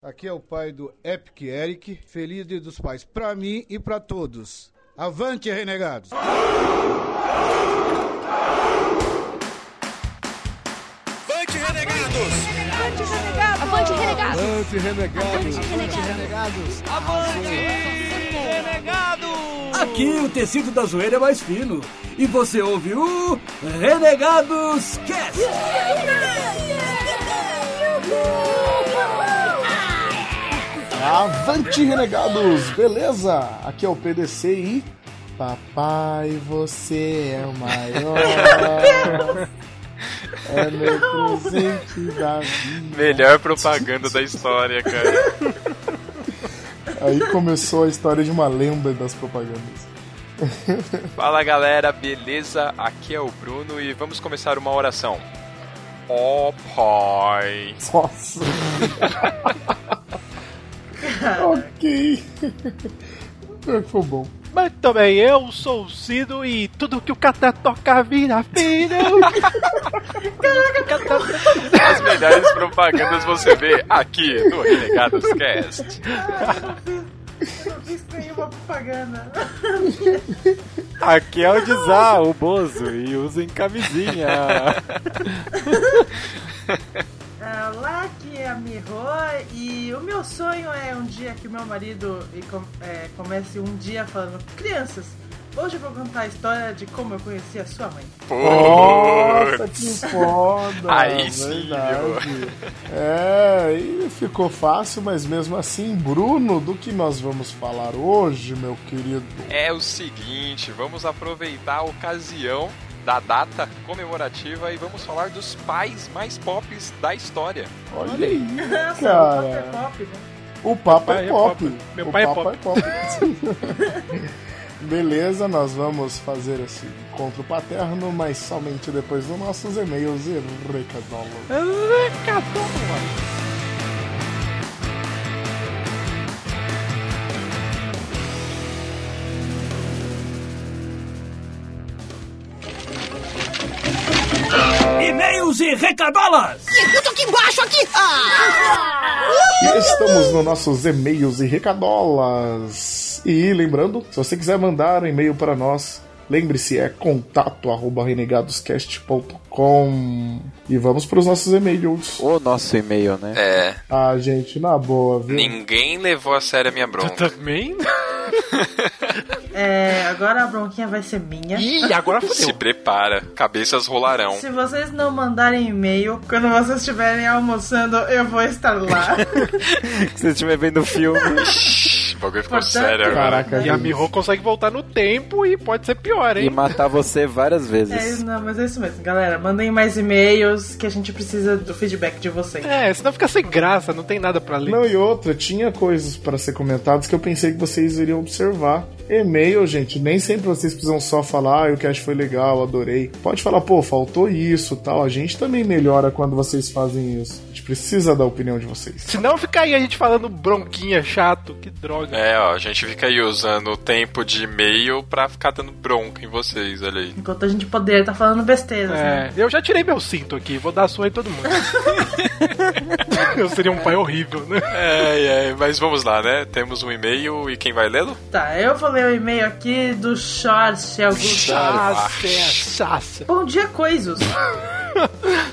Aqui é o pai do Epic Eric. Feliz Dia dos Pais pra mim e pra todos. Avante, renegados! Avante, renegados! Avante, renegados! Avante, renegados! Avante, renegados! Avante, renegados! Avante, renegados! Aqui o tecido da zoeira é mais fino. E você ouve o Renegados Cast. Avante, renegados! Beleza? Aqui é o PDC e. Papai, você é o maior. É meu presente da vida. Melhor propaganda da história, cara. Aí começou a história de uma lenda das propagandas. Fala galera, beleza? Aqui é o Bruno e vamos começar uma oração. Ó oh, pai. Nossa. Ok. Foi bom. Muito bem, eu sou o Cido e tudo que o Cata toca vira filho. As melhores propagandas você vê aqui no Renegados Cast. Eu não fiz nenhuma propaganda. Aqui é o Dizá, o Bozo, e usem camisinha. Olá, aqui é a Miho e o meu sonho é um dia que o meu marido é, comece um dia falando Crianças, hoje eu vou contar a história de como eu conheci a sua mãe. Nossa, que foda! Aí sim. É, e ficou fácil, mas mesmo assim, Bruno, do que nós vamos falar hoje, meu querido? É o seguinte, vamos aproveitar a ocasião da data comemorativa e vamos falar dos pais mais pops da história. Olha aí, Nossa, cara. o papo é pop, né? O papo pai é é pop. pop. Meu é pop. Beleza, nós vamos fazer esse encontro paterno, mas somente depois dos nossos e-mails e recadolos. E-mails e recadolas. Tudo aqui embaixo, aqui! Ah! E estamos nos nossos e-mails e recadolas. E lembrando, se você quiser mandar um e-mail para nós, lembre-se, é contato arroba renegadoscast.com. E vamos para os nossos e-mails. O nosso e-mail, né? É, Ah, gente, na boa, viu? ninguém levou a sério a minha bronca. Também? É, agora a bronquinha vai ser minha. Ih, agora Se fodeu. prepara, cabeças rolarão. Se vocês não mandarem e-mail, quando vocês estiverem almoçando, eu vou estar lá. Se você estiver vendo o filme. O bagulho ficou Portanto, sério agora. Caraca, E a. Miho consegue voltar no tempo e pode ser pior, e hein? matar você várias É, vezes. não, mas é isso mesmo, galera. Mandem mais e-mails que a gente precisa do feedback de vocês. É, senão fica sem graça, não tem nada pra ler. Não, e outra, tinha coisas para ser comentadas que eu pensei que vocês iriam observar. E-mail, gente, nem sempre vocês precisam só falar, ah, o cast foi legal, adorei. Pode falar, pô, faltou isso tal. A gente também melhora quando vocês fazem isso. A precisa da opinião de vocês. Senão fica aí a gente falando bronquinha, chato, que droga. É, ó, a gente fica aí usando o tempo de e-mail pra ficar dando bronca em vocês, olha aí. Enquanto a gente poder estar falando besteiras, né? É, eu já tirei meu cinto aqui, vou dar sua em todo mundo. eu seria um pai horrível, né? É, é, mas vamos lá, né? Temos um e-mail e quem vai lê-lo? Tá, eu vou ler o e-mail aqui do Charles Augusto. Chaça. Bom dia, coisos.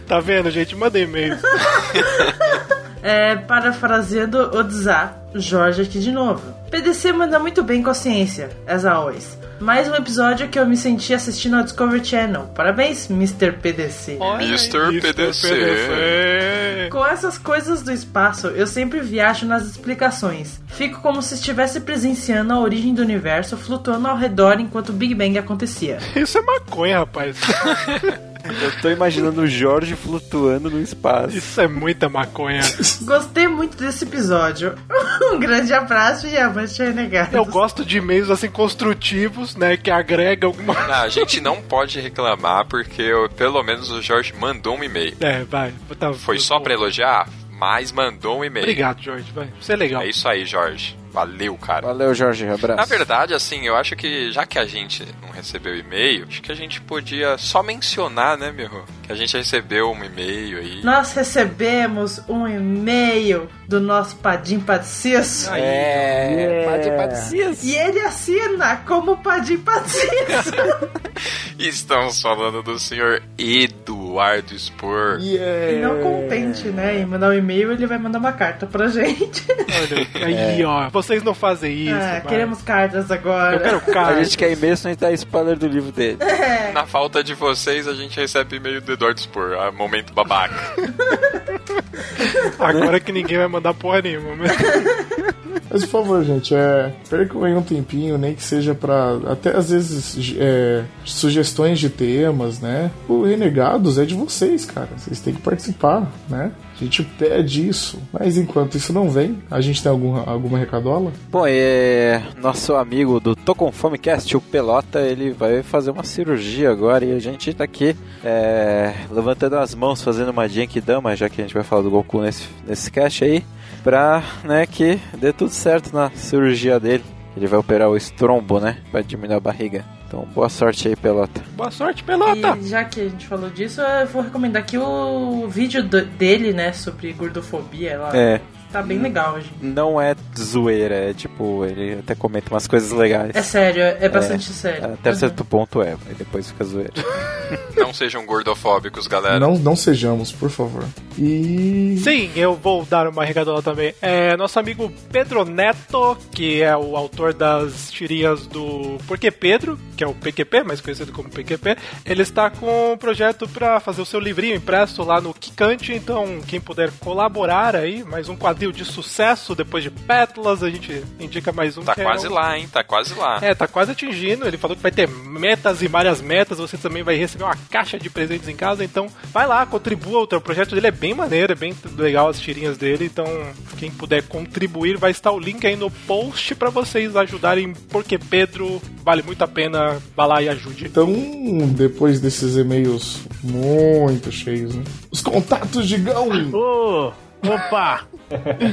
Tá vendo, gente? Manda e-mail. É, parafraseando o Dzá, Jorge aqui de novo. PDC manda muito bem com a ciência, as always. Mais um episódio que eu me senti assistindo ao Discovery Channel. Parabéns, Mr. PDC. Mr. PDC. Com essas coisas do espaço, eu sempre viajo nas explicações. Fico como se estivesse presenciando a origem do universo flutuando ao redor enquanto o Big Bang acontecia. Isso é maconha, rapaz. Eu tô imaginando o Jorge flutuando no espaço. Isso é muita maconha. Gostei muito desse episódio. Um grande abraço e avante renegado. Eu gosto de e-mails assim construtivos, né? Que agrega alguma. Não, a gente não pode reclamar porque eu- pelo menos o Jorge mandou um e-mail. É, vai. Tá, Foi só pra elogiar? mas mandou um e-mail. Obrigado, Jorge. Vai. Você é legal. É isso aí, Jorge. Valeu, cara. Valeu, Jorge. Abraço. Na verdade, assim, eu acho que já que a gente não recebeu e-mail, acho que a gente podia só mencionar, né, meu? Que a gente recebeu um e-mail aí. Nós recebemos um e-mail do nosso Padim Patsiço. É, Pade E Patricis. ele assina como Padim Patsiço. Estamos falando do senhor Eduardo Spor. Yeah. E não contente, né, em mandar um e-mail, ele vai mandar uma carta pra gente. Olha, aí, ó. Vocês não fazem isso. Ah, vai. queremos cartas agora. Eu quero A carta. gente quer e-mail, senão a gente dá spoiler do livro dele. É. Na falta de vocês, a gente recebe e-mail do Eduardo Spor. Ah, momento babaca. Agora que ninguém vai mandar porra nenhuma. Mas... Mas por favor, gente, é, percam aí um tempinho, nem que seja pra. Até às vezes é, sugestões de temas, né? O Renegados é de vocês, cara. Vocês têm que participar, né? A gente pede isso. Mas enquanto isso não vem, a gente tem algum, alguma recadola? Bom, é, nosso amigo do Tô Com Fome Cast, o Pelota, ele vai fazer uma cirurgia agora e a gente tá aqui é, levantando as mãos, fazendo uma Genkidama, já que a gente vai falar do Goku nesse, nesse cast aí, pra né, que dê tudo certo na cirurgia dele. Ele vai operar o estrombo, né? Pra diminuir a barriga. Então, boa sorte aí, Pelota. Boa sorte, pelota! E já que a gente falou disso, eu vou recomendar aqui o vídeo do- dele, né, sobre gordofobia. Lá. É, Tá bem legal hoje. não é zoeira, é tipo, ele até comenta umas coisas legais. É sério, é bastante sério. Até certo ponto é, aí depois fica zoeira. Não sejam gordofóbicos, galera. Não, não sejamos, por favor. E. Sim, eu vou dar uma recadola também. É nosso amigo Pedro Neto, que é o autor das tirinhas do Porquê Pedro, que é o PQP, mais conhecido como PQP. Ele está com um projeto para fazer o seu livrinho impresso lá no Kikante, então quem puder colaborar aí, mais um quadril de sucesso depois de Pétalas, a gente indica mais um. Tá que é quase o- lá, hein? Tá quase lá. É, tá quase atingindo. Ele falou que vai ter metas e várias metas. Você também vai receber uma caixa de presentes em casa. Então, vai lá, contribua. O teu projeto dele é bem maneiro, é bem legal as tirinhas dele. Então, quem puder contribuir, vai estar o link aí no post pra vocês ajudarem. Porque Pedro vale muito a pena. Vá lá e ajude. Então, depois desses e-mails muito cheios, né? Os contatos de Gão! Ô, opa!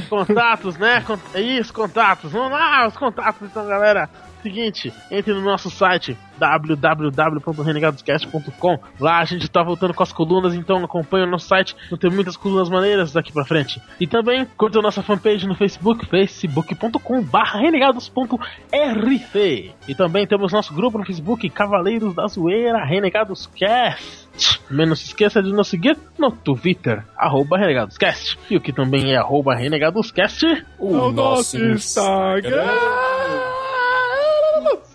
contatos, né? É isso, contatos. Vamos lá, os contatos então, galera. Seguinte, entre no nosso site www.renegadoscast.com. Lá a gente tá voltando com as colunas, então acompanha o nosso site. Não tem muitas colunas maneiras daqui pra frente. E também curta a nossa fanpage no Facebook, facebook.com/renegados.rc. E também temos nosso grupo no Facebook, Cavaleiros da Zoeira Renegados Cast. Também não se esqueça de nos seguir no Twitter, arroba RenegadosCast. E o que também é arroba RenegadosCast, O nosso Instagram.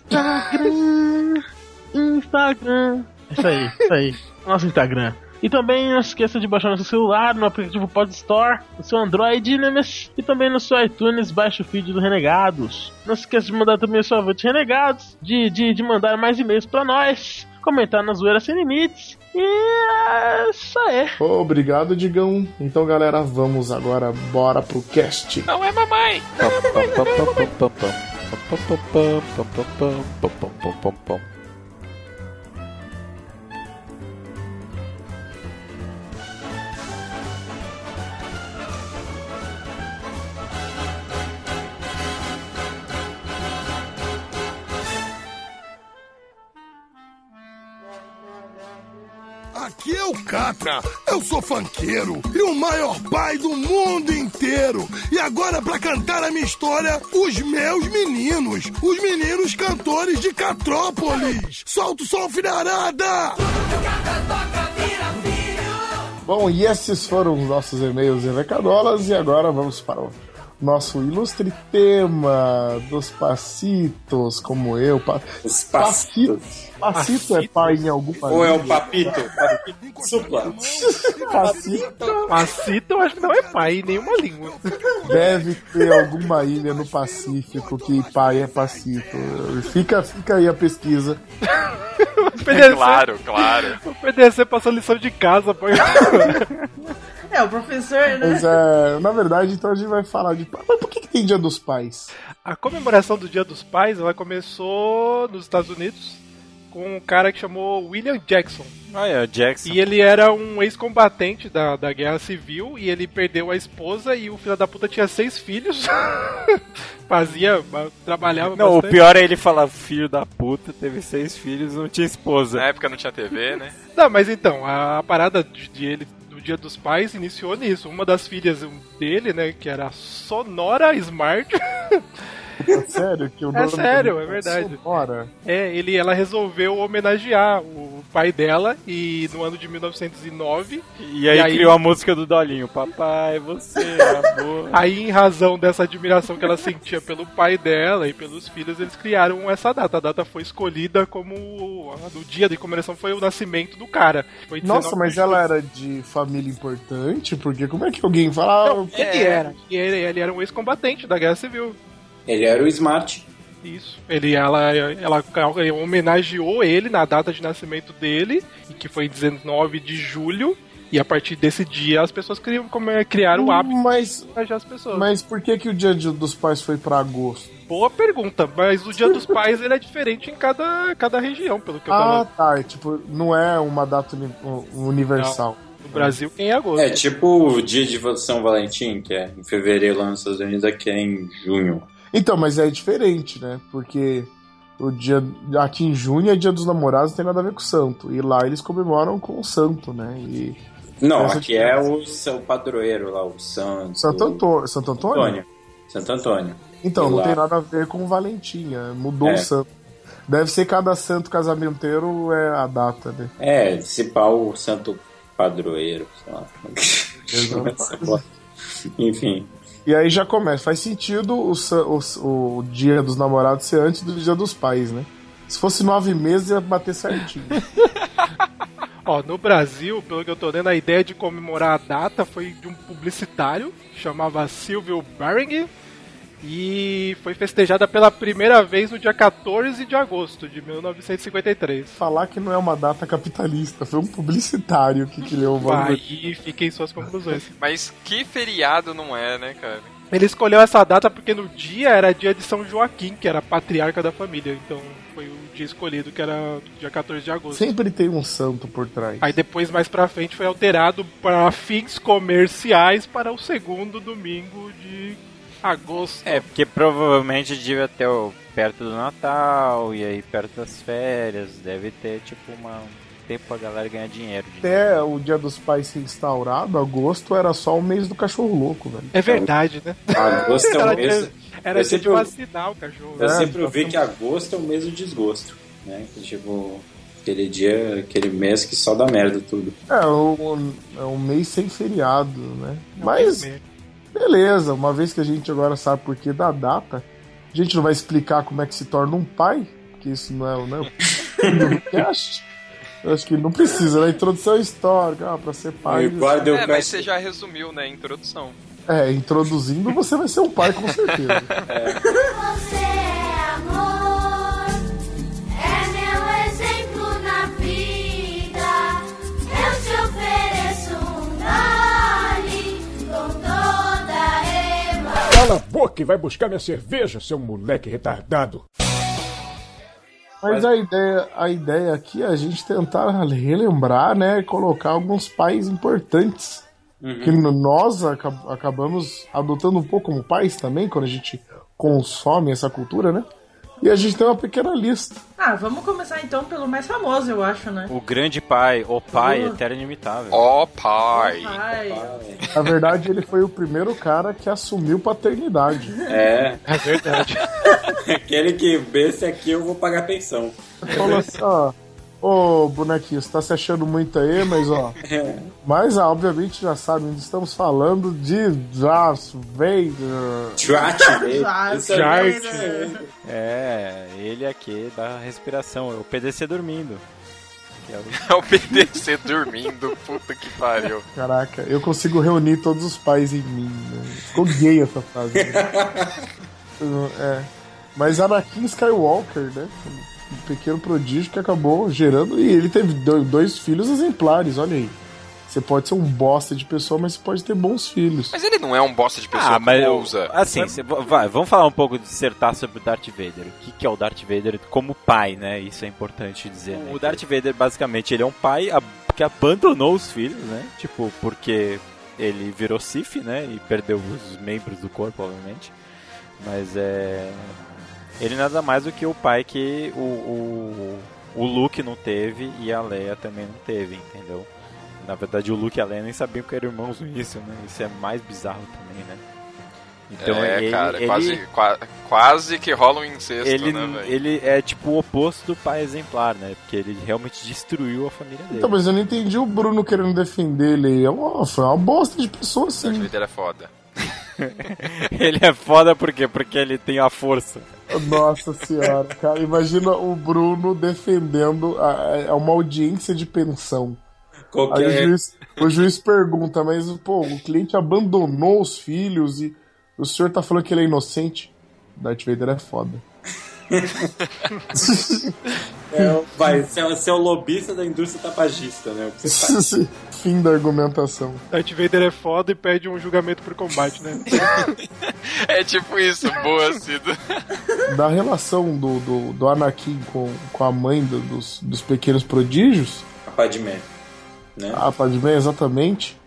Instagram. Instagram. Isso aí, isso aí. Nosso Instagram. E também não se esqueça de baixar no seu celular, no aplicativo Pod Store, no seu Android Nemes, e também no seu iTunes, baixe o feed do Renegados. Não se esqueça de mandar também o seu avante Renegados, de, de, de mandar mais e-mails pra nós, comentar na Zoeira Sem Limites, e é isso aí. Obrigado, Digão. Então, galera, vamos agora, bora pro cast. Não é mamãe! Aqui é o Catra, eu sou fanqueiro e o maior pai do mundo inteiro. E agora, pra cantar a minha história, os meus meninos, os meninos cantores de Catrópolis. Solta o som, filharada! Bom, e esses foram os nossos e-mails e recadolas, e agora vamos para o nosso ilustre tema dos pacitos, como eu. Pa... Os Passito. pacitos. Passito é pai em algum país? Ou é o papito? Papito supla. Passito Macita eu acho que não é pai em nenhuma língua. deve ter alguma ilha no Pacífico que pai é passito. Fica, fica aí a pesquisa. O PDC, Claro, claro. o PDC passou lição de casa, pô. É, o professor, né? Mas é, na verdade, então a gente vai falar de. Mas por que, que tem Dia dos Pais? A comemoração do Dia dos Pais, ela começou nos Estados Unidos com um cara que chamou William Jackson. Ah, é, o Jackson. E ele era um ex-combatente da, da Guerra Civil e ele perdeu a esposa e o filho da puta tinha seis filhos. Fazia, trabalhava Não, o bastante. pior é ele falar, filho da puta, teve seis filhos, não tinha esposa. Na época não tinha TV, né? Não, mas então, a, a parada de, de ele Dia dos Pais iniciou nisso. Uma das filhas dele, né, que era Sonora Smart. É sério que o É nome sério, dele é verdade. Sonora. É, ele, ela resolveu homenagear o pai dela e no ano de 1909. E aí, criou a música do Dolinho, papai, você, amor. Aí, em razão dessa admiração que ela sentia pelo pai dela e pelos filhos, eles criaram essa data. A data foi escolhida como. O dia de comemoração foi o nascimento do cara. Foi Nossa, 19 mas ela era de família importante? Porque como é que alguém fala. Não, ele era. E ele, ele era um ex-combatente da Guerra Civil. Ele era o Smart. Isso. Ele, ela, ela, ela homenageou ele na data de nascimento dele, que foi 19 de julho. E a partir desse dia as pessoas criam, como é, criaram o hábito mas, de homenagear as pessoas. Mas por que, que o dia de- dos pais foi pra agosto? Boa pergunta, mas o Dia dos Pais ele é diferente em cada, cada região, pelo que eu Ah, tava tá. é Tipo, não é uma data universal. no Brasil, quem é agosto. É tipo o dia de São Valentim, que é em fevereiro lá nos Estados Unidos, aqui é em junho. Então, mas é diferente, né? Porque o dia. Aqui em junho é dia dos namorados, não tem nada a ver com o santo. E lá eles comemoram com o santo, né? E. Não, aqui é o seu padroeiro lá, o Santo. Santo Antônio. Santo Antônio? Antônio. Santo Antônio. Então, E não lá- tem nada a ver com Valentim, é, mudou É. o santo. Deve ser cada santo casamenteiro é a data, né? É, esse pau, o Santo Padroeiro, sei lá. Enfim. E aí já começa. Faz sentido o, o, o dia dos namorados ser antes do dia dos pais, né? Se fosse nove meses, ia bater certinho. Ó, no Brasil, pelo que eu tô lendo, a ideia de comemorar a data foi de um publicitário, chamava Silvio Baring, e foi festejada pela primeira vez no dia 14 de agosto de 1953. Falar que não é uma data capitalista, foi um publicitário que criou o valor. Aí fiquem suas conclusões. Mas que feriado não é, né, cara? Ele escolheu essa data porque no dia era dia de São Joaquim, que era patriarca da família. Então foi o dia escolhido, que era dia 14 de agosto. Sempre tem um santo por trás. Aí depois, mais pra frente, foi alterado para fins comerciais para o segundo domingo de agosto. É, porque provavelmente devia ter o, perto do Natal e aí perto das férias, deve ter tipo uma, um tempo pra galera ganhar dinheiro. Até o dia dos pais ser instaurado, agosto era só o mês do cachorro louco, velho. É verdade, né? Agosto é o Era mês. Era eu sempre, vacinar o cachorro. eu É, sempre ouvi que agosto é o mês do desgosto. Né? Que, tipo, aquele dia, aquele mês que só dá merda tudo. É, um, é um mês sem feriado, né? É Mas, beleza, uma vez que a gente agora sabe por que da data, a gente não vai explicar como é que se torna um pai, porque isso não é, o- não é o do cast. Eu acho que não precisa, né? Introdução histórica, ah, pra ser pai. É, mas você já resumiu, né, a introdução. É, introduzindo, você vai ser um pai com certeza. Você é amor, Cala a boca e vai buscar minha cerveja, seu moleque retardado. Mas a ideia, a ideia aqui é a gente tentar relembrar, né? Colocar alguns pais importantes. Uhum. Que nós acab- acabamos adotando um pouco como pais também, quando a gente consome essa cultura, né? E a gente tem uma pequena lista. Ah, vamos começar então pelo mais famoso, eu acho, né? O grande pai, o pai Uh. eterno e inimitável. Ó pai. Ai, Na verdade, ele foi o primeiro cara que assumiu paternidade. É. É verdade. Aquele que esse aqui eu vou pagar pensão. Falou assim, ó. Ô, bonequinho, você tá se achando muito aí, mas ó. Mas, ah, obviamente, já sabem, estamos falando de Darth Vader. Darth Vader. É. É, ele aqui da respiração, é o PDC dormindo. É o- É o PDC dormindo, puta que pariu. Caraca, eu consigo reunir todos os pais em mim. Né? Ficou gay essa frase. né? é. Mas Anakin Skywalker, né? Um pequeno prodígio que acabou gerando. E ele teve do- dois filhos exemplares, olha aí. Você pode ser um bosta de pessoa, mas você pode ter bons filhos. Mas ele não é um bosta de pessoa Ah, mas que eu- ousa. assim, cê- vai, vamos falar um pouco, dissertar sobre o Darth Vader. O que, que é o Darth Vader como pai, né? Isso é importante dizer. né? O Darth Vader, basicamente, ele é um pai que abandonou os filhos, né? Tipo, porque ele virou Sith, né? E perdeu os membros do corpo, obviamente. Mas é. Ele nada mais do que o pai que o, o, o Luke não teve e a Leia também não teve, entendeu? Na verdade, o Luke e a Leia nem sabiam que eram irmãos no início, né? Isso é mais bizarro também, né? Então, é, ele, cara, ele, quase, qua- quase que rola um incesto, ele, né, velho? ele é tipo o oposto do pai exemplar, né? Porque ele realmente destruiu a família dele. Então, mas eu não entendi o Bruno querendo defender ele. É uma, foi uma bosta de pessoa, Darth sim. Vader é foda. ele é foda por quê? Porque ele tem a força. Nossa senhora, cara. Imagina o Bruno defendendo a, a uma audiência de pensão. Qualquer- Aí o juiz, o juiz pergunta, mas pô, o cliente abandonou os filhos e o senhor tá falando que ele é inocente? Darth Vader é foda. É, vai, você é, você é o lobista da indústria tabagista, né? O que você faz? Fim da argumentação. Darth Vader é foda e pede um julgamento por combate, né? É tipo isso, boa, Cido. Da relação do, do, do Anakin com, com a mãe do- dos, dos pequenos prodígios, A Padmé, né? a Padmé exatamente,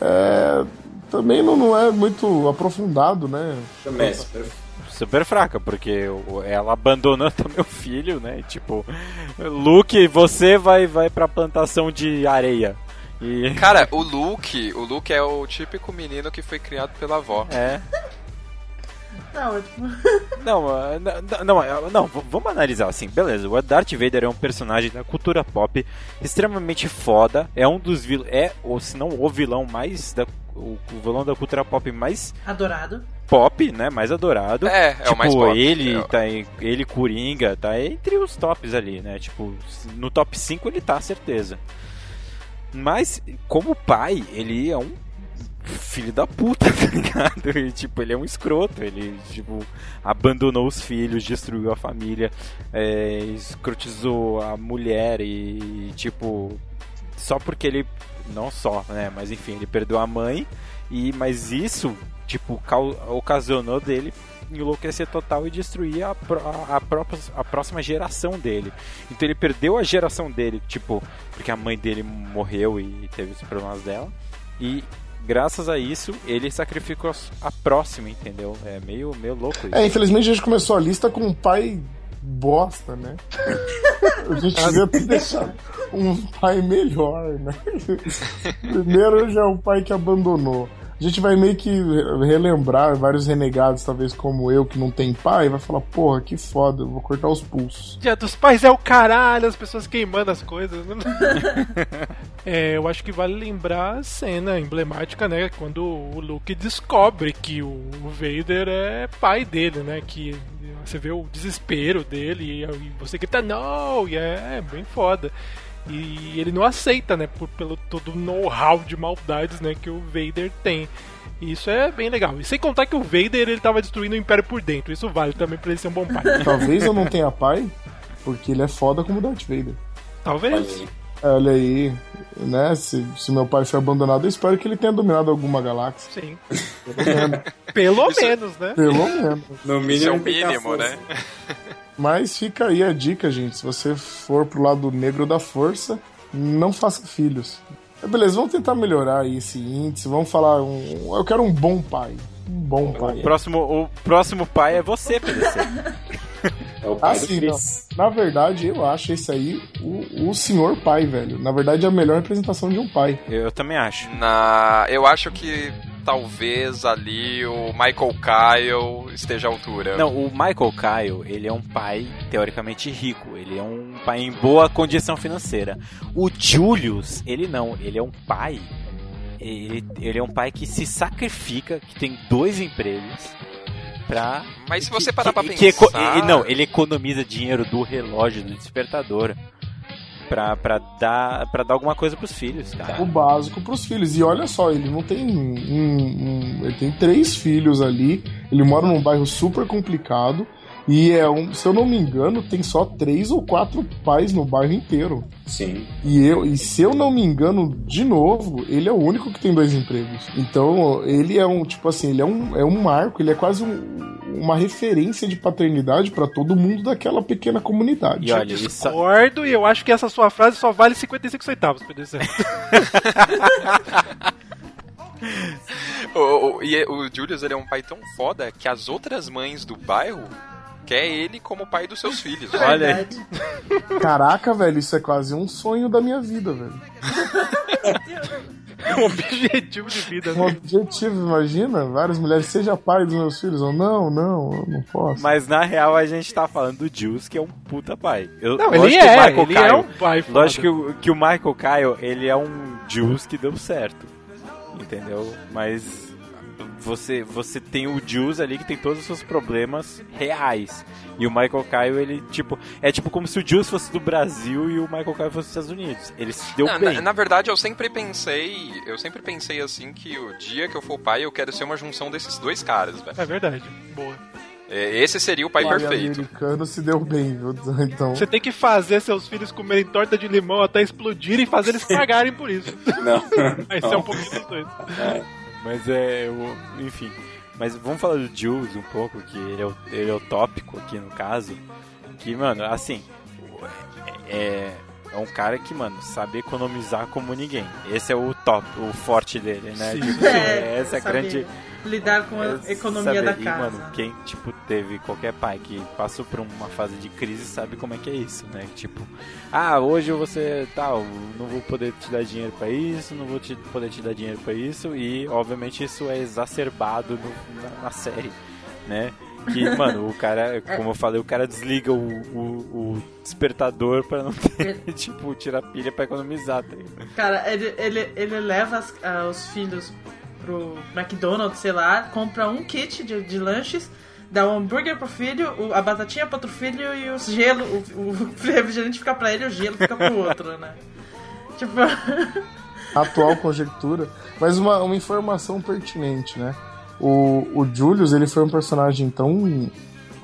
é, também não, não é muito aprofundado, né? Também, super- Super fraca, porque ela abandonou também o filho, né? Tipo, Luke, você vai, vai pra plantação de areia. E... Cara, o Luke, o Luke é o típico menino que foi criado pela avó. É. Tá ótimo. Não, ah, não, não, ah, não, v- vamos analisar assim, beleza. O Darth Vader é um personagem da cultura pop extremamente foda. É um dos vilões, é, ou se não o vilão mais da o, o vilão da cultura pop mais Adorado. pop, né? Mais adorado. É, é o tipo, mais pop. ele É tá ele Coringa, tá entre os tops ali, né? Tipo, no top 5 ele tá, certeza. Mas como pai, ele é um filho da puta, tá ligado? E, tipo, ele é um escroto, ele, tipo, abandonou os filhos, destruiu a família, é, escrotizou a mulher e, tipo, só porque ele, não só, né, mas enfim, ele perdeu a mãe, e, mas isso, tipo, ocasionou dele enlouquecer total e destruir a, a, a, própria, a próxima geração dele. Então ele perdeu a geração dele, tipo, porque a mãe dele morreu e teve os problemas dela, e graças a isso, ele sacrificou a próxima, entendeu? É meio, meio louco isso. É, infelizmente a gente começou a lista com um pai bosta, né? A gente devia ter deixado um pai melhor, né? Primeiro já é um pai que abandonou. A gente vai meio que relembrar vários renegados, talvez como eu, que não tem pai, vai falar, porra, que foda, eu vou cortar os pulsos. Dia dos pais é o caralho, as pessoas queimando as coisas. Né? É, eu acho que vale lembrar a cena emblemática, né? Quando o Luke descobre que o Vader é pai dele, né? Que você vê o desespero dele e você grita não, e é, bem foda. E ele não aceita, né? Por, pelo todo o know-how de maldades né, que o Vader tem. E isso é bem legal. E sem contar que o Vader ele tava destruindo o Império por dentro. Isso vale também pra ele ser um bom pai. Talvez eu não tenha pai, porque ele é foda como Darth Vader. Talvez. É, Olha aí, né? Se, se meu pai foi abandonado, eu espero que ele tenha dominado alguma galáxia. Sim. Pelo menos. Pelo menos, né? Pelo menos. No Isso é o mínimo, né? Mas fica aí a dica, gente. Se você for pro lado negro da força, não faça filhos. É, Beleza, vamos tentar melhorar aí esse índice. Vamos falar um. Eu quero um bom pai. Um bom O pai. próximo, o próximo pai é você, PDC. É o pai do Assim, não. Chris. Na verdade, eu acho esse aí o, o senhor pai, velho. Na verdade, é a melhor representação de um pai. Eu também acho. Na... Eu acho que talvez ali o Michael Kyle esteja à altura. Não, o Michael Kyle, ele é um pai teoricamente rico, ele é um pai em boa condição financeira. O Julius, ele não, ele é um pai. Ele, ele é um pai que se sacrifica, que tem dois empregos pra. Mas se você parar pra que, que eco- pensar- ele- não, ele economiza dinheiro do relógio, do despertador. Pra, pra, dar, pra dar alguma coisa pros filhos, cara. O básico pros filhos. E olha só, ele não tem um, um- Ele tem três filhos ali. Ele mora num bairro super complicado. E é um. Se eu não me engano, tem só três ou quatro pais no bairro inteiro. Sim. E, eu, e se eu não me engano, de novo, ele é o único que tem dois empregos. Então, ele é um, tipo assim, ele é um, é um marco, ele é quase um- uma referência de paternidade pra todo mundo daquela pequena comunidade. E olha, Eu isso, discordo e eu acho que essa sua frase só vale 55 centavos, PDC. O, o- e o Julius ele é um pai tão foda que as outras mães do bairro quer ele como pai dos seus filhos. Olha aí. Caraca, velho, isso é quase um sonho da minha vida, velho. um objetivo de vida. Um objetivo, imagina? Várias mulheres, seja pai dos meus filhos ou não, não, eu não posso. Mas na real a gente tá falando do Jules, que é um puta pai. Eu, Não, lógico ele é, Michael ele é um pai foda. Lógico que o, que o Michael Kyle, ele é um Jules que deu certo. Entendeu? Mas você, você tem o Jules ali que tem todos os seus problemas reais. E o Michael Kyle, ele, tipo, é tipo como se o Jules fosse do Brasil e o Michael Kyle fosse dos Estados Unidos. Ele se deu Na, bem. na- na verdade, eu sempre pensei, eu sempre pensei assim que o dia que eu for pai, eu quero ser uma junção desses dois caras, velho. É verdade. Boa. É, Esse seria o pai Pai perfeito. americano se deu bem, viu? Então. Você tem que fazer seus filhos comerem torta de limão até explodirem e fazer eles pagarem por isso. Não. Vai ser um pouquinho dos dois. Mas é, o, enfim. Mas vamos falar do Jules um pouco, que ele é, o, ele é o tópico aqui no caso. Que, mano, assim, é, é um cara que, mano, sabe economizar como ninguém. Esse é o top, o forte dele, né? Sim. Tipo, É, essa é a grande. Lidar com a é economia da casa. mano, quem, tipo, teve qualquer pai que passou por uma fase de crise sabe como é que é isso, né? Tipo, ah, hoje você, tal, não vou poder te dar dinheiro pra isso, não vou te, poder te dar dinheiro pra isso, e, obviamente, isso é exacerbado no- na, na série, né? Que, mano, o cara, como eu falei, o cara desliga o, o, o despertador pra não ter, tipo, tirar pilha pra economizar, tá? Cara, ele, ele, ele leva as- ah, os filhos pro McDonald's, sei lá, compra um kit de, de lanches, dá um hambúrguer pro filho, a batatinha pro outro filho e o gelo, o, o refrigerante fica pra ele e o gelo fica pro outro, né? Tipo, atual conjectura. Mas uma, uma informação pertinente, né? O, o Julius, ele foi um personagem tão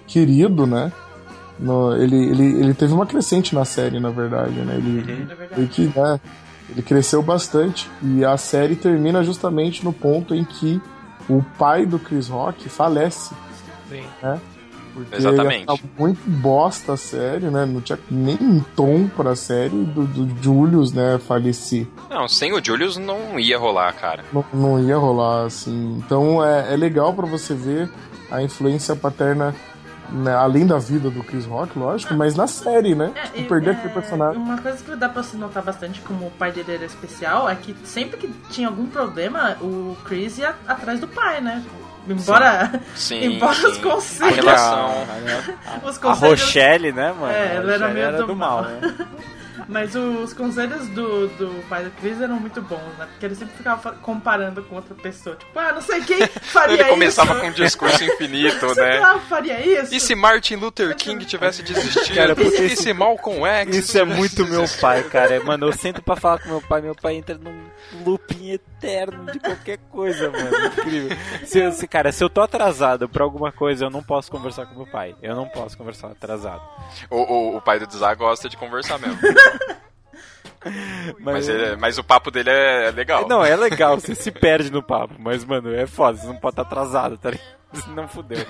querido, né? No, ele, ele, ele teve uma crescente na série, na verdade, né? Ele, ele, que, né? Ele cresceu bastante. E a série termina justamente no ponto em que o pai do Chris Rock falece, Sim. né? Porque Exatamente. ficar muito bosta a série, né? Não tinha nem um tom pra série do, do Julius, né? Falecer. Não, sem o Julius não ia rolar, cara. não, não ia rolar assim. Então é, é legal pra você ver a influência paterna, né, além da vida do Chris Rock, lógico, mas na série, né? É, Tipo, e- perder é, aquele personagem. Uma coisa que dá pra se notar bastante como o pai dele era especial é que sempre que tinha algum problema, o Chris ia atrás do pai, né? Embora, Sim, embora sim. os conselhos. A relação. Os A conselhos Rochelle, né, mano? É, A ela era meio do mal. né? Mas os conselhos do, do pai do Chris eram muito bons, né? Porque ele sempre ficava comparando com outra pessoa. Tipo, ah, não sei quem faria Ele começava isso. com um discurso infinito, Não sei né? quem lá faria isso. E se Martin Luther King tivesse desistido? Cara, porque e isso- se Malcolm X? Isso é muito meu pai, cara. Mano, eu sento pra falar com meu pai, meu pai entra num looping eterno de qualquer coisa, mano. Incrível. Se, eu- se- cara, se eu tô atrasado pra alguma coisa, eu não posso conversar com meu pai. Eu não posso conversar atrasado. O, o, o pai do Dizar gosta de conversar mesmo. Mas, Mas, ele- mas o papo dele é legal. Não, é legal, você se perde no papo, mas, mano, é foda, você não pode estar atrasado, tá ligado? Senão fudeu.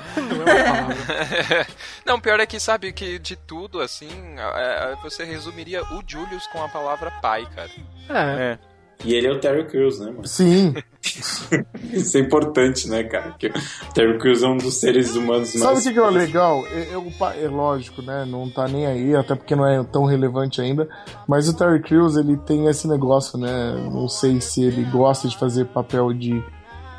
Não, pior é que sabe que de tudo, assim, é, é, você resumiria o Julius com a palavra pai, cara. É. E ele é o Terry Crews, né, mano? Sim. Isso é importante, né, cara? Porque o Terry Crews é um dos seres humanos Sabe mais. o que, que é legal? É, é, é lógico, né? Não tá nem aí, até porque não é tão relevante ainda. Mas o Terry Crews, ele tem esse negócio, né? Não sei se ele gosta de fazer papel de,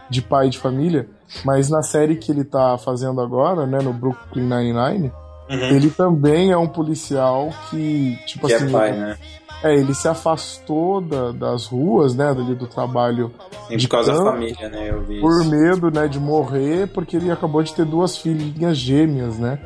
de pai de família, mas na série que ele tá fazendo agora, né? No Brooklyn Nine-Nine, ele também é um policial que, tipo Que é assim. pai, né? É, ele se afastou da- das ruas, né? Do trabalho. E de por causa da campo, família, né? Eu vi por isso. medo, né, de morrer, porque ele acabou de ter duas filhinhas gêmeas, né?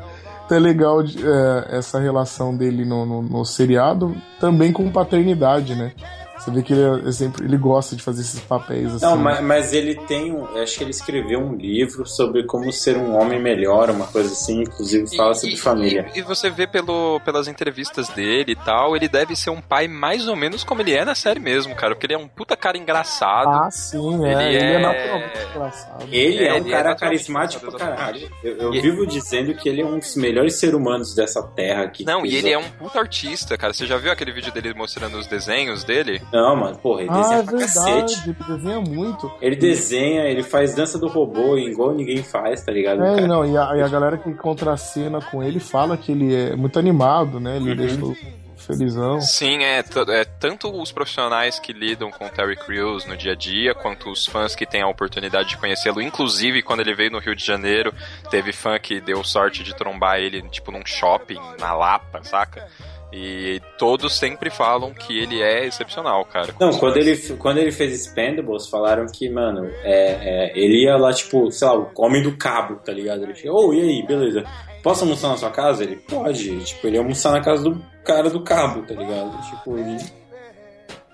Então é legal é, essa relação dele no, no, no seriado, também com paternidade, né? Você vê que ele, é sempre, ele gosta de fazer esses papéis assim. Não, mas, mas ele tem um. Acho que ele escreveu um livro sobre como ser um homem melhor, uma coisa assim, inclusive fala sobre família. E você vê pelo, pelas entrevistas dele e tal, ele deve ser um pai mais ou menos como ele é na série mesmo, cara. Porque ele é um puta cara engraçado. Ah, sim, é. Ele Ele é, é- naturalmente engraçado. Ele é, um Ele é cara naturalmente carismático pra caralho. Eu, eu E- vivo dizendo que ele é um dos melhores seres humanos dessa terra aqui. Não, e ele é um puta artista, cara. Você já viu aquele vídeo dele mostrando os desenhos dele? Não, mano, porra, ele Ah, desenha é pra verdade, cacete. ele desenha muito. Ele desenha, ele faz dança do robô igual ninguém faz, tá ligado? É, cara? não, e a, e a galera que contracena com ele fala que ele é muito animado, né? Ele Uhum. deixa o felizão. Sim, é, é tanto os profissionais que lidam com o Terry Crews no dia a dia, quanto os fãs que têm a oportunidade de conhecê-lo. Inclusive, quando ele veio no Rio de Janeiro, teve fã que deu sorte de trombar ele, tipo, num shopping, na Lapa, saca? E todos sempre falam que ele é excepcional, cara. Não, quando ele, quando ele fez Expendables, falaram que, mano, é, é, ele ia lá, tipo, sei lá, o homem do cabo, tá ligado? Ele chegou, oh, e aí, beleza. Posso almoçar na sua casa? Ele pode. Tipo, ele ia almoçar na casa do cara do cabo, tá ligado? Tipo, ele...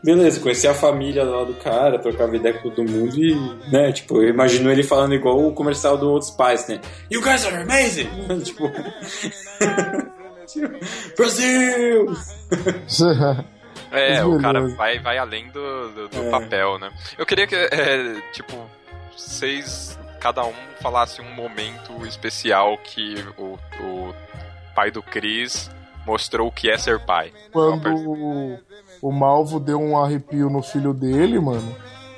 Beleza, conhecer a família lá do cara, trocava ideia com todo mundo e, né, tipo, eu imagino ele falando igual o comercial do Old Spice, né? You guys are amazing! tipo... Brasil! É, o cara vai, vai além do, do, do É. papel, né? Eu queria que, é, tipo, vocês, cada um, falasse um momento especial que o, o pai do Chris mostrou o que é ser pai. Quando o, o Malvo deu um arrepio no filho dele, mano,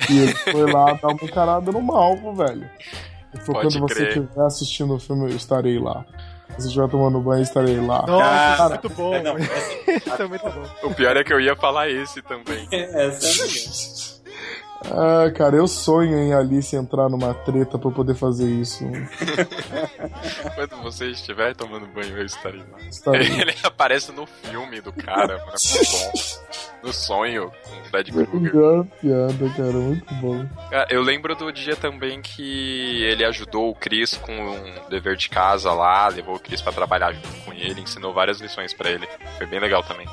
e ele foi lá dar uma encarada no Malvo, velho. Falou, Pode quando você crer. estiver assistindo o filme, eu estarei lá. Se estiver tomando banho, estarei lá. Nossa, Cara, muito bom. É, não, é muito bom. O pior é que eu ia falar esse também. É, Ah, cara, eu sonho em Alice entrar numa treta pra poder fazer isso. Quando você estiver tomando banho, eu estarei lá. Estarei. Ele aparece no filme do cara, mano. É. No sonho, com o Fred Krueger. Piada, cara, muito bom. Ah, Eu lembro do dia também que ele ajudou o Chris com um dever de casa lá, levou o Chris pra trabalhar junto com ele, ensinou várias lições pra ele. Foi bem legal também.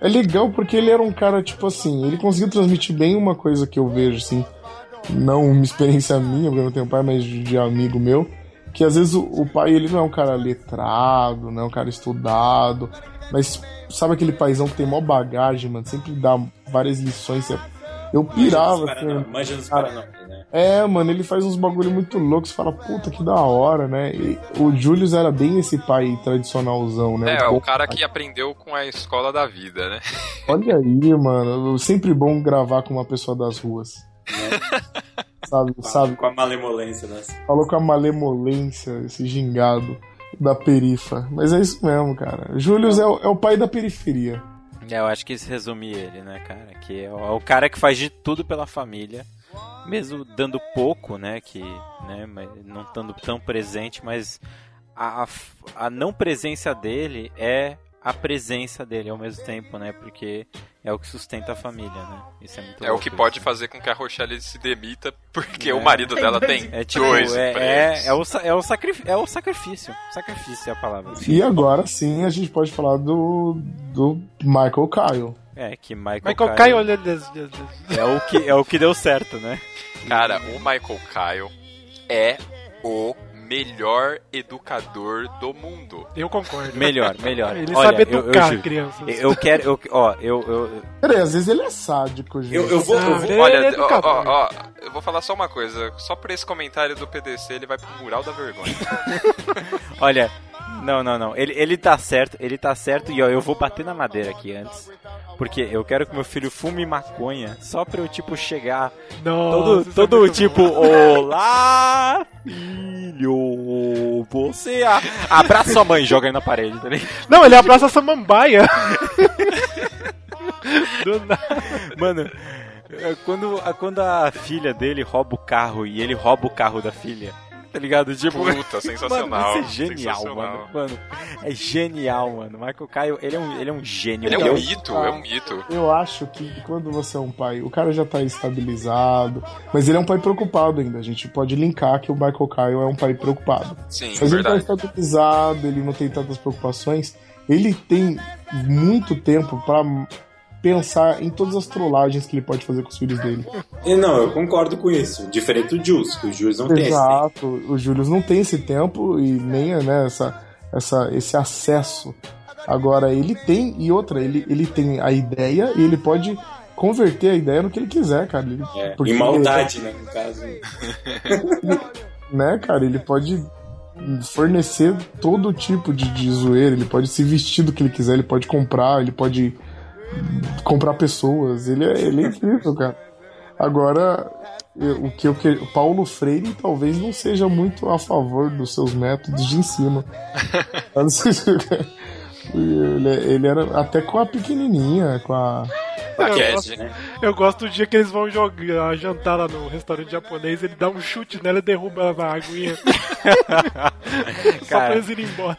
É legal porque ele era um cara, tipo assim, ele conseguiu transmitir bem uma coisa que eu vejo, assim, não uma experiência minha, porque eu não tenho pai, mas de, amigo meu, que às vezes o, o pai, ele não é um cara letrado, não é um cara estudado, mas sabe aquele paizão que tem mó bagagem, mano, sempre dá várias lições, eu pirava, assim, Manja dos Cara, Paranauê, né? É, mano, ele faz uns bagulho muito loucos, você fala, puta, que da hora, né? E o Julius era bem esse pai tradicionalzão, né? É, Bom o cara que aprendeu com a escola da vida, né? Olha aí, mano. Sempre bom gravar com uma pessoa das ruas. sabe, sabe? Com a malemolência dessa. Falou com a malemolência, esse gingado da perifa. Mas é isso mesmo, cara. Július é, o- é o pai da periferia. É, eu acho que isso resume ele, né, cara? Que é o, é o cara que faz de tudo pela família, mesmo dando pouco, né? Que, né, não estando tão presente, mas a, a, não presença dele é a presença dele ao mesmo tempo, né? Porque é o que sustenta a família, né? Isso é muito É o que isso. pode fazer com que a Rochelle se demita, porque É. o marido dela tem É tipo, dois é, empregos. é, é, o, é, o sacrifício, é o sacrifício. Sacrifício é a palavra. E agora sim a gente pode falar do, do Michael Kyle. É, que Michael, Michael Caio, olha, Deus, Deus, Deus. é o que é o que deu certo, né? Cara, o Michael Kyle é o melhor educador do mundo. Eu concordo. Melhor, melhor. Ele Olha, sabe eu- eu educar juro. crianças. Eu quero, eu, ó, eu, eu, Peraí, às vezes ele é sádico, gente. Eu, eu vou. eu vou- Ele Olha, é ó, ó, ó, eu vou falar só uma coisa. Só por esse comentário do PDC, ele vai pro mural da vergonha. olha, não, não, não. Ele, ele tá certo, ele tá certo e ó, eu vou bater na madeira aqui antes. Porque eu quero que meu filho fume maconha só pra eu, tipo, chegar Nossa, todo, é todo tipo, olá, filho, você a... abraça sua mãe joga aí na parede, tá ligado? Não, ele abraça a samambaia. Do nada. Mano, é, quando, quando a filha dele rouba o carro e ele rouba o carro da filha, tá ligado? Tipo, Puta, sensacional. Mano, isso é genial, sensacional. mano. Mano, é genial, mano. Michael Caio, ele é um, ele é um gênio. Ele é um Eu- mito, é um mito. Eu acho que quando você é um pai, o cara já tá estabilizado, mas ele é um pai preocupado ainda. A gente pode linkar que o Michael Kyle é um pai preocupado. Sim, Mas ele tá verdade. estabilizado, ele não tem tantas preocupações. Ele tem muito tempo pra pensar em todas as trollagens que ele pode fazer com os filhos dele. E não, eu concordo com isso. Diferente do Jules, que o Jules não tem esse tempo. Exato, o Júlio não tem esse tempo e nem né, essa, essa, esse acesso. Agora, ele tem, e outra, ele, ele tem a ideia e ele pode converter a ideia no que ele quiser, cara. Ele, É, em maldade, né, no caso. né, cara, ele pode fornecer todo tipo de, de zoeira, ele pode se vestir do que ele quiser, ele pode comprar, ele pode comprar pessoas, ele é, ele é incrível, cara. Agora, eu- o que eu que Paulo Freire talvez não seja muito a favor dos seus métodos de ensino. Não sei se- ele, ele era até com a pequenininha, com a Eu Cat, gosto, né? eu gosto do dia que eles vão jogar, jantar lá no restaurante japonês, ele dá um chute nela e derruba ela na aguinha. Só pra eles irem embora.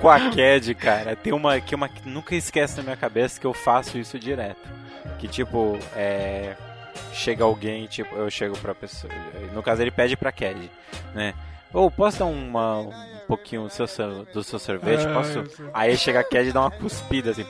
Com a Cad, cara, tem uma que, uma que nunca esquece na minha cabeça que eu faço isso direto. Que tipo, é. Chega alguém, tipo, eu chego pra pessoa. No caso, ele pede pra Cad, né? Ou posso dar uma, um pouquinho do seu, do seu sorvete? Ah, Posso? Aí chega a Cad e dá uma cuspida assim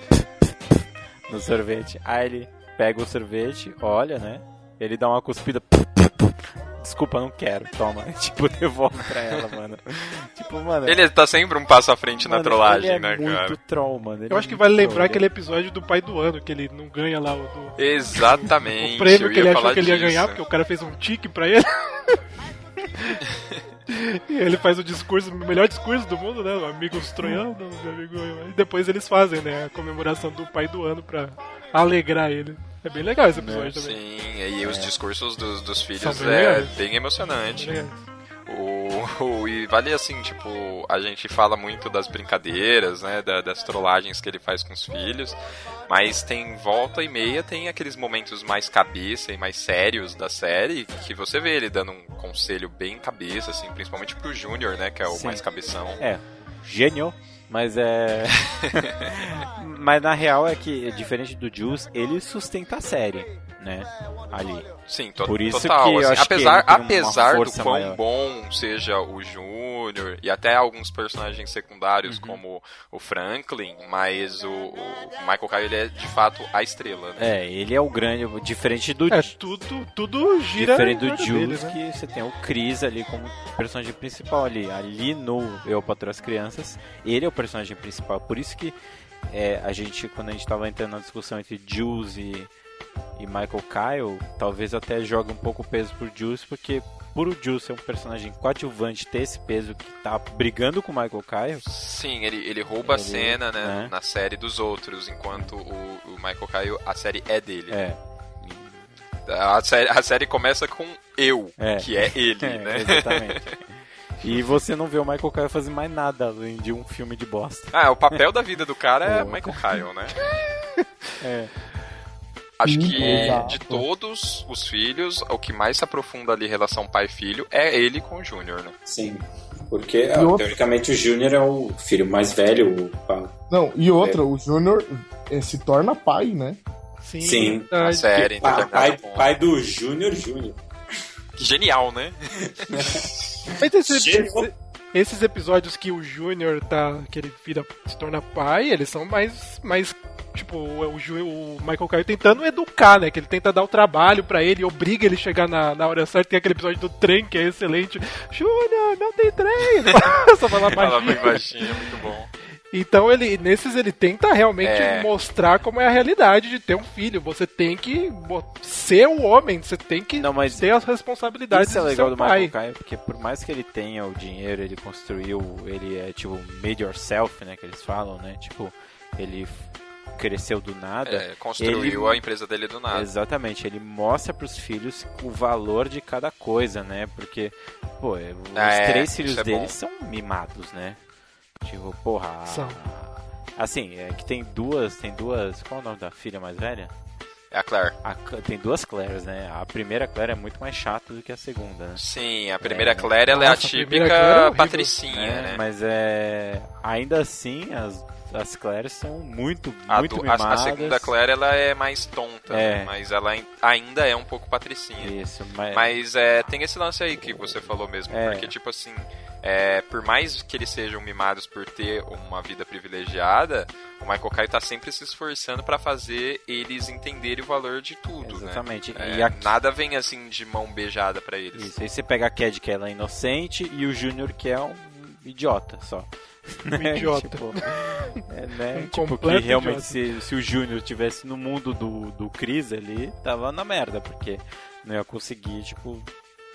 no sorvete. Aí ele pega o sorvete, olha, né? Ele dá uma cuspida. Desculpa, não quero. Toma. Tipo, devolve pra ela, mano. Tipo, mano. Ele tá sempre um passo à frente na Mano, trollagem, ele é né, muito cara? troll, mano. Ele Eu é acho que vale lembrar troll, aquele episódio do pai do ano, que ele não ganha lá o, do- Exatamente. o prêmio eu que ele achou que ele ia disso. ganhar, porque o cara fez um tique pra ele. E ele faz o discurso, o melhor discurso do mundo, né? Amigos troianos, amigo. E depois eles fazem, né? A comemoração do pai do ano pra alegrar ele. É bem legal esse episódio também. Sim, e os discursos dos, dos filhos é legais. bem emocionante. O, o- e vale assim, tipo, a gente fala muito das brincadeiras, né, da- das trollagens que ele faz com os filhos, mas tem volta e meia, tem aqueles momentos mais cabeça e mais sérios da série, que você vê ele dando um conselho bem cabeça, assim, principalmente pro Júnior, né, que é o Sim. mais cabeção. É, gênio, mas é. mas na real é que, diferente do Juice, ele sustenta a série, né? Ali. Sim, to Por isso total. que eu assim, acho que apesar uma apesar do quão maior. bom seja o Júnior e até alguns personagens secundários Uhum. como o Franklin, mas o, o Michael Caine ele é de fato a estrela, né? É, ele é o grande, diferente do É, tudo, tudo gira Diferente em do Jules, né? que você tem o Chris ali como personagem principal ali. Ali no Eu Patrulho as Crianças, ele é o personagem principal. Por isso que é, a gente, quando a gente tava entrando na discussão entre Jules e, e Michael Kyle, talvez até jogue um pouco o peso por Jules, porque por o Jules ser um personagem coadjuvante, ter esse peso que tá brigando com o Michael Kyle, Sim, ele, ele rouba a Ele- cena né, né? na série dos outros, enquanto o, o Michael Caine, a série é dele. É. A série, a série começa com eu, É. que é ele, É, né? exatamente. E você não vê o Michael Kyle fazer mais nada além de um filme de bosta. Ah, o papel da vida do cara é Pô. Michael Kyle, né? É. Acho que exato. de todos os filhos, o que mais se aprofunda ali em relação pai-filho é ele com o Júnior, né? Sim. Porque, outra- teoricamente, o Júnior é o filho mais velho. o Não, e outra, o Júnior eh, se torna pai, né? Sim, Sim. A série, Pa- então, pai, pai do Júnior Júnior. Genial, né? Mas Chegou. Esses episódios que o Júnior tá. que ele vira, se torna pai, eles são mais. mais tipo, o, o Michael Caio tentando educar, né? Que ele tenta dar o trabalho pra ele, obriga ele a chegar na, na hora certa. Tem aquele episódio do trem que é excelente. Júnior, não tem trem! Só fala Fala bem baixinho. baixinho, muito bom. Então ele nesses ele tenta realmente É. mostrar como é a realidade de ter um filho. Você tem que ser o homem, você tem que Não, mas ter as responsabilidades Isso é legal do um pai. Michael Caine, porque por mais que ele tenha o dinheiro, ele construiu, ele é tipo made yourself, né, que eles falam, né? Tipo, ele cresceu do nada. É, construiu ele- a empresa dele do nada. Exatamente, ele mostra pros filhos o valor de cada coisa, né? Porque, pô, os Ah, é, três filhos é dele bom. são mimados, né? Tipo, porra. a- São. Assim, é que tem duas, tem duas, qual é o nome da filha mais velha? É a Claire. A tem duas Claires, né? A primeira Claire é muito mais chata do que a segunda, né? Sim, a primeira É. Claire ela é a Nossa, a primeira típica Claire é patricinha, É, né? Mas é. Ainda assim, as as Claires são muito, A, muito do- a- a mimadas. segunda Claire ela é mais tonta, É. né? mas ela ai- ainda é um pouco patricinha. Isso, mas... Mas é, tem esse lance aí que você falou mesmo, É. porque tipo assim, é, por mais que eles sejam mimados por ter uma vida privilegiada, o Michael Caio tá sempre se esforçando pra fazer eles entenderem o valor de tudo, Exatamente. né? E É, aqui- Nada vem assim de mão beijada pra eles. Isso, aí você pega a Cad, que ela é inocente, e o Júnior, que é um idiota só. Né? idiota. Tipo, é, né? Um tipo que realmente, idiota. se, se o Júnior tivesse no mundo do, do Chris ali, tava na merda, porque não ia conseguir, tipo,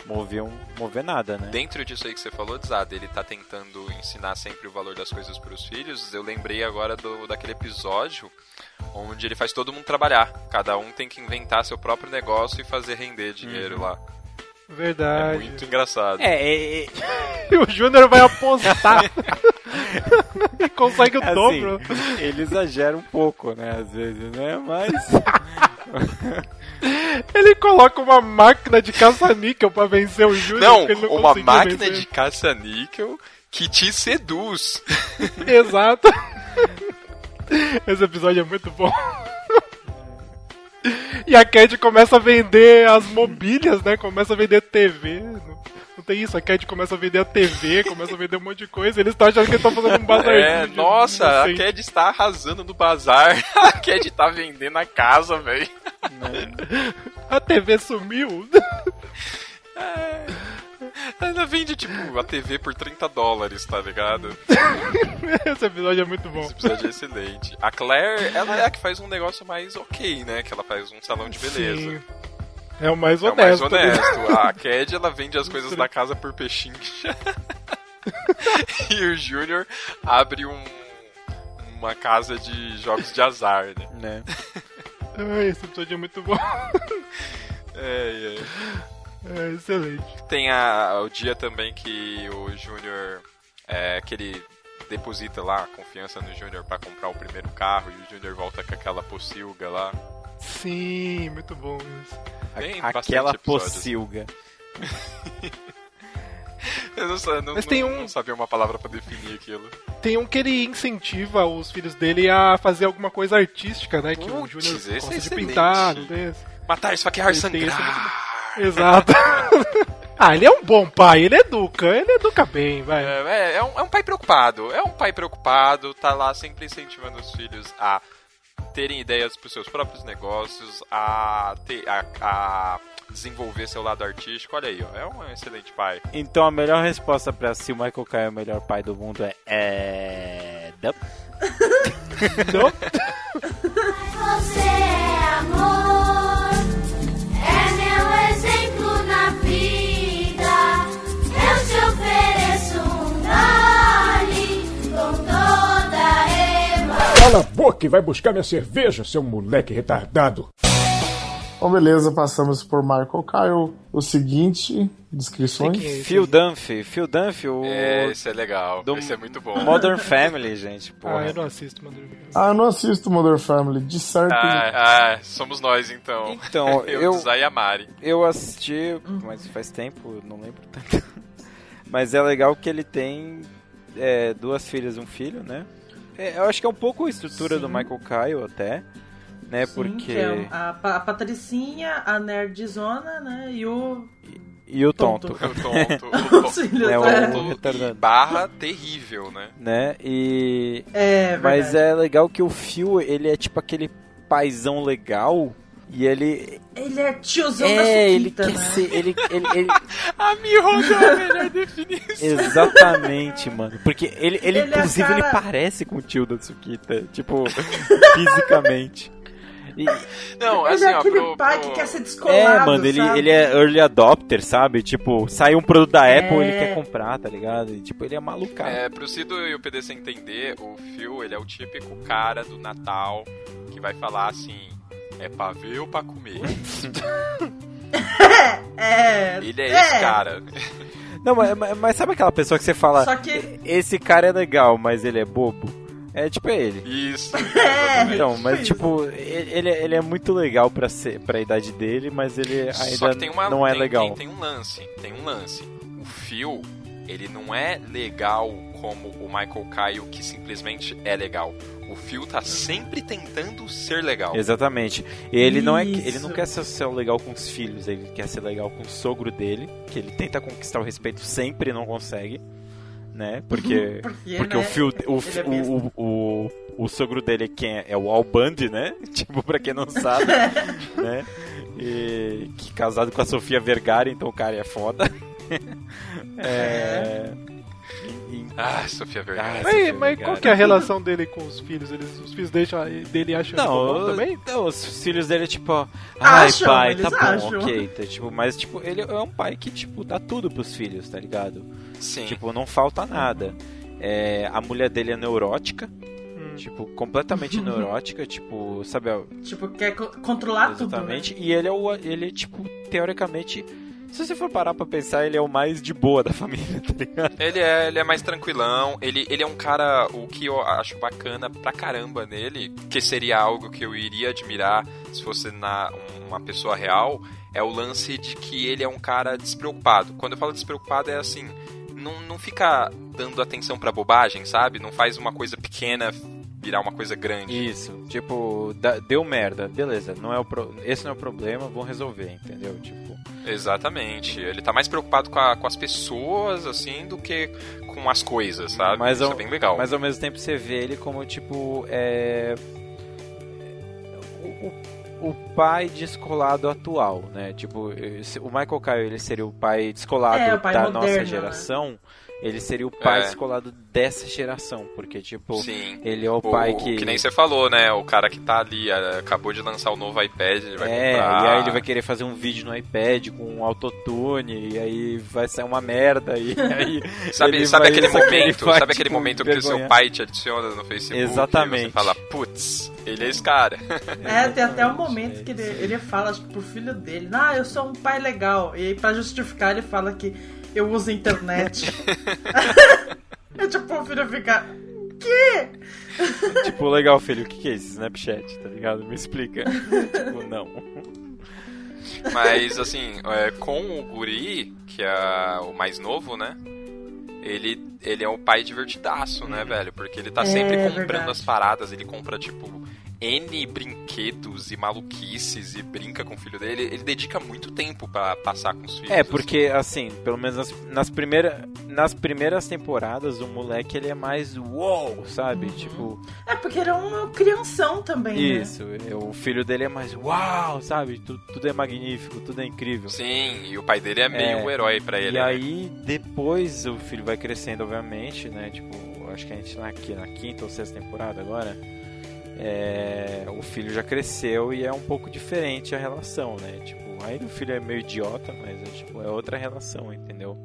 mover, um, mover nada, né? Dentro disso aí que você falou, Zada, ele tá tentando ensinar sempre o valor das coisas pros filhos. Eu lembrei agora do, daquele episódio onde ele faz todo mundo trabalhar. Cada um tem que inventar seu próprio negócio e fazer render dinheiro lá. É Verdade. muito engraçado. É, é, E o Júnior vai apostar. Consegue o Assim, dobro. ele exagera um pouco, né, às vezes, né? Mas. Ele coloca uma máquina de caça-níquel pra vencer o Júnior. Não, não uma máquina vencer. de caça-níquel que te seduz. Exato. Esse episódio é muito bom. E a Cat começa a vender as mobílias, né? Começa a vender TV. Não, não tem isso, a Cat começa a vender a TV, começa a vender um monte de coisa. Eles estão achando que estão fazendo um bazarzinho. É, de nossa, a. Cad está arrasando no bazar. A Cad tá vendendo a casa, velho. A TV sumiu. Ela vende, tipo, a TV por 30 dólares, tá ligado? Esse episódio é muito bom. Esse episódio é excelente. A Claire, ela é a que faz um negócio mais ok, né? Que ela faz um salão de beleza. Sim. É o mais É o mais honesto. né? honesto. A Cad, ela vende as coisas da casa por peixinho. e o Júnior abre um, uma casa de jogos de azar, né? né? Ai, esse episódio é muito bom. É, é. É excelente. Tem a, o dia também que o Júnior. É, que ele deposita lá a confiança no Júnior pra comprar o primeiro carro e o Júnior volta com aquela pocilga lá. Sim, muito bom isso. Tem Aquela pocilga. Eu não, não, Mas não- tem um- não sabia uma palavra pra definir aquilo. Tem um que ele incentiva os filhos dele a fazer alguma coisa artística, né? Que o Júnior é gosta de excelente. pintar, não tem esse? Matar, esfaquear, Ele tem esse sangrar. Exato. ah, ele é um bom pai, ele educa, ele educa bem, vai. É, é, é um, é um pai preocupado. É um pai preocupado, tá lá sempre incentivando os filhos a terem ideias pros seus próprios negócios, a, ter, a, a desenvolver seu lado artístico. Olha aí, ó, é um excelente pai. Então a melhor resposta pra se o Michael Caine é o melhor pai do mundo é. É. Não. Você boca e vai buscar minha cerveja, seu moleque retardado. Bom, beleza, passamos por Michael Kyle. O seguinte, descrições. Phil Dunphy. Phil Dunphy, o. Esse é legal, do esse é muito bom. Modern Family, gente. Porra. Ah, eu não assisto, mano. Ah, eu não assisto Modern Family. De certo. Ah, ah, somos nós então. Então, eu, eu- Zay e a Mari. Eu assisti, mas faz tempo, não lembro tanto. Mas é legal que ele tem é, duas filhas e um filho, né? É, eu acho que é um pouco a estrutura do Sim. Michael Kyle até, né? Sim, Porque. que é a, Pa- a Patricinha, a nerdzona, né? E o. E o Tonto. tonto. O tonto. Os filhos, É, o- é. o. Barra terrível, né? né? E É, mas verdade. é legal que o Phil, ele é tipo aquele paizão legal e ele Ele é tiozão da é, ele quer né? ser, ele, ele, ele A Miho deu a melhor definição. exatamente, mano. Porque ele, ele, Ele é inclusive cara- ele parece com o tio da Tsukita, tipo, fisicamente. E- Não, Ele assim, é ó, aquele pro, pai pro- que quer ser descolado, é, mano, ele, sabe? ele é early adopter, sabe? Tipo, sai um produto da É. Apple, ele quer comprar, tá ligado? E, tipo, ele é malucado. É, pro Cido e o PDC entender, o Phil, ele é o típico cara do Natal que vai falar assim, é pra ver ou pra comer? É. Ele é, é. esse cara. Não, mas, mas- sabe aquela pessoa que você fala, Só que. esse cara é legal, mas ele é bobo? É tipo é ele. Isso. É. Então, mas isso. tipo, ele, ele é muito legal pra, ser, pra idade dele, mas ele Só ainda que tem uma, não é tem, legal. Tem, tem um lance, tem um lance. O Phil, ele não é legal como o Michael Caio que simplesmente é legal. O Phil tá sempre tentando ser legal. Exatamente. Ele não é, Isso. ele não quer ser, ser legal com os filhos, ele quer ser legal com o sogro dele, que ele tenta conquistar o respeito sempre e não consegue, né? Porque Porque, porque né, o Phil, o, ele é o, o, o, o sogro dele é quem é, é o Al Bundy, né? Tipo, pra quem não sabe, né? E, que casado com a Sofia Vergara, então o cara é foda. é... e- Ah, Sofia Vergara. Ah, Mas, Sofia mas Vergara. qual que é a relação dele com os filhos? Eles, os filhos deixam, dele acham ele bom Não, também? não, os filhos dele é tipo, ó, ai Acham, pai, tá bom, acham. ok, tá, tipo, mas tipo, ele é um pai que tipo dá tudo pros filhos, tá ligado? Sim. Tipo, não falta nada. É, a mulher dele é neurótica, Hum. tipo, completamente neurótica, tipo, sabe, ó, Tipo, quer co- controlar tudo, né? exatamente. E ele é o ele tipo, teoricamente, se você for parar pra pensar, ele é o mais de boa da família, tá ligado? Ele é, ele é mais tranquilão, ele, ele é um cara, o que eu acho bacana pra caramba nele, que seria algo que eu iria admirar se fosse na, uma pessoa real, é o lance de que ele é um cara despreocupado. Quando eu falo despreocupado é assim, não, não fica dando atenção pra bobagem, sabe? Não faz uma coisa pequena virar uma coisa grande. Isso, tipo, deu merda, beleza, não é o pro- esse não é o problema, vão resolver, entendeu? Tipo, Exatamente. Ele tá mais preocupado com, a- com as pessoas, assim, do que com as coisas, sabe? Mas Isso ao, é bem legal. Mas ao mesmo tempo você vê ele como, tipo, é... O, o- o pai descolado atual, né? Tipo, o Michael Caio, ele seria o pai descolado É, o pai da moderno, nossa né? geração. Ele seria o pai É. descolado dessa geração, porque, tipo, Sim. ele é o, O- pai que... Que nem você falou, né? O cara que tá ali, é, acabou de lançar o novo iPad, ele vai É, comprar. e aí ele vai querer fazer um vídeo no iPad com um autotune, e aí vai sair uma merda, e aí... Sabe, ele sabe vai- aquele momento, vai, sabe aquele tipo, momento que o seu pai te adiciona no Facebook Exatamente. e você fala, putz, ele é esse cara. É, tem até um momento que ele, ele fala tipo, pro filho dele, ah, eu sou um pai legal. E aí, pra justificar, ele fala que eu uso a internet. e tipo, o filho fica. Que? Tipo, legal, filho, o que que é esse Snapchat, tá ligado? Me explica. tipo, não. Mas assim, é, com o Guri, que é o mais novo, né? Ele, ele é um pai divertidaço, né, velho? Porque ele tá É, sempre comprando verdade. as paradas, ele compra, tipo, N brinquedos e maluquices e brinca com o filho dele. Ele dedica muito tempo pra passar com os filhos. É, porque, assim, pelo menos nas, nas, primeira, nas primeiras temporadas, o moleque, ele é mais uou, sabe? Tipo, É, porque ele é um crianção também, né? isso. é, O filho dele é mais uau, sabe? Tudo, tudo é magnífico, tudo é incrível. Sim, e o pai dele é meio É, um herói pra ele. E né? aí, depois o filho vai crescendo, obviamente, né? Tipo, acho que a gente tá aqui na quinta ou sexta temporada agora. É, o filho já cresceu e é um pouco diferente a relação, né? Tipo, ainda o filho é meio idiota, mas é, tipo, é outra relação, entendeu?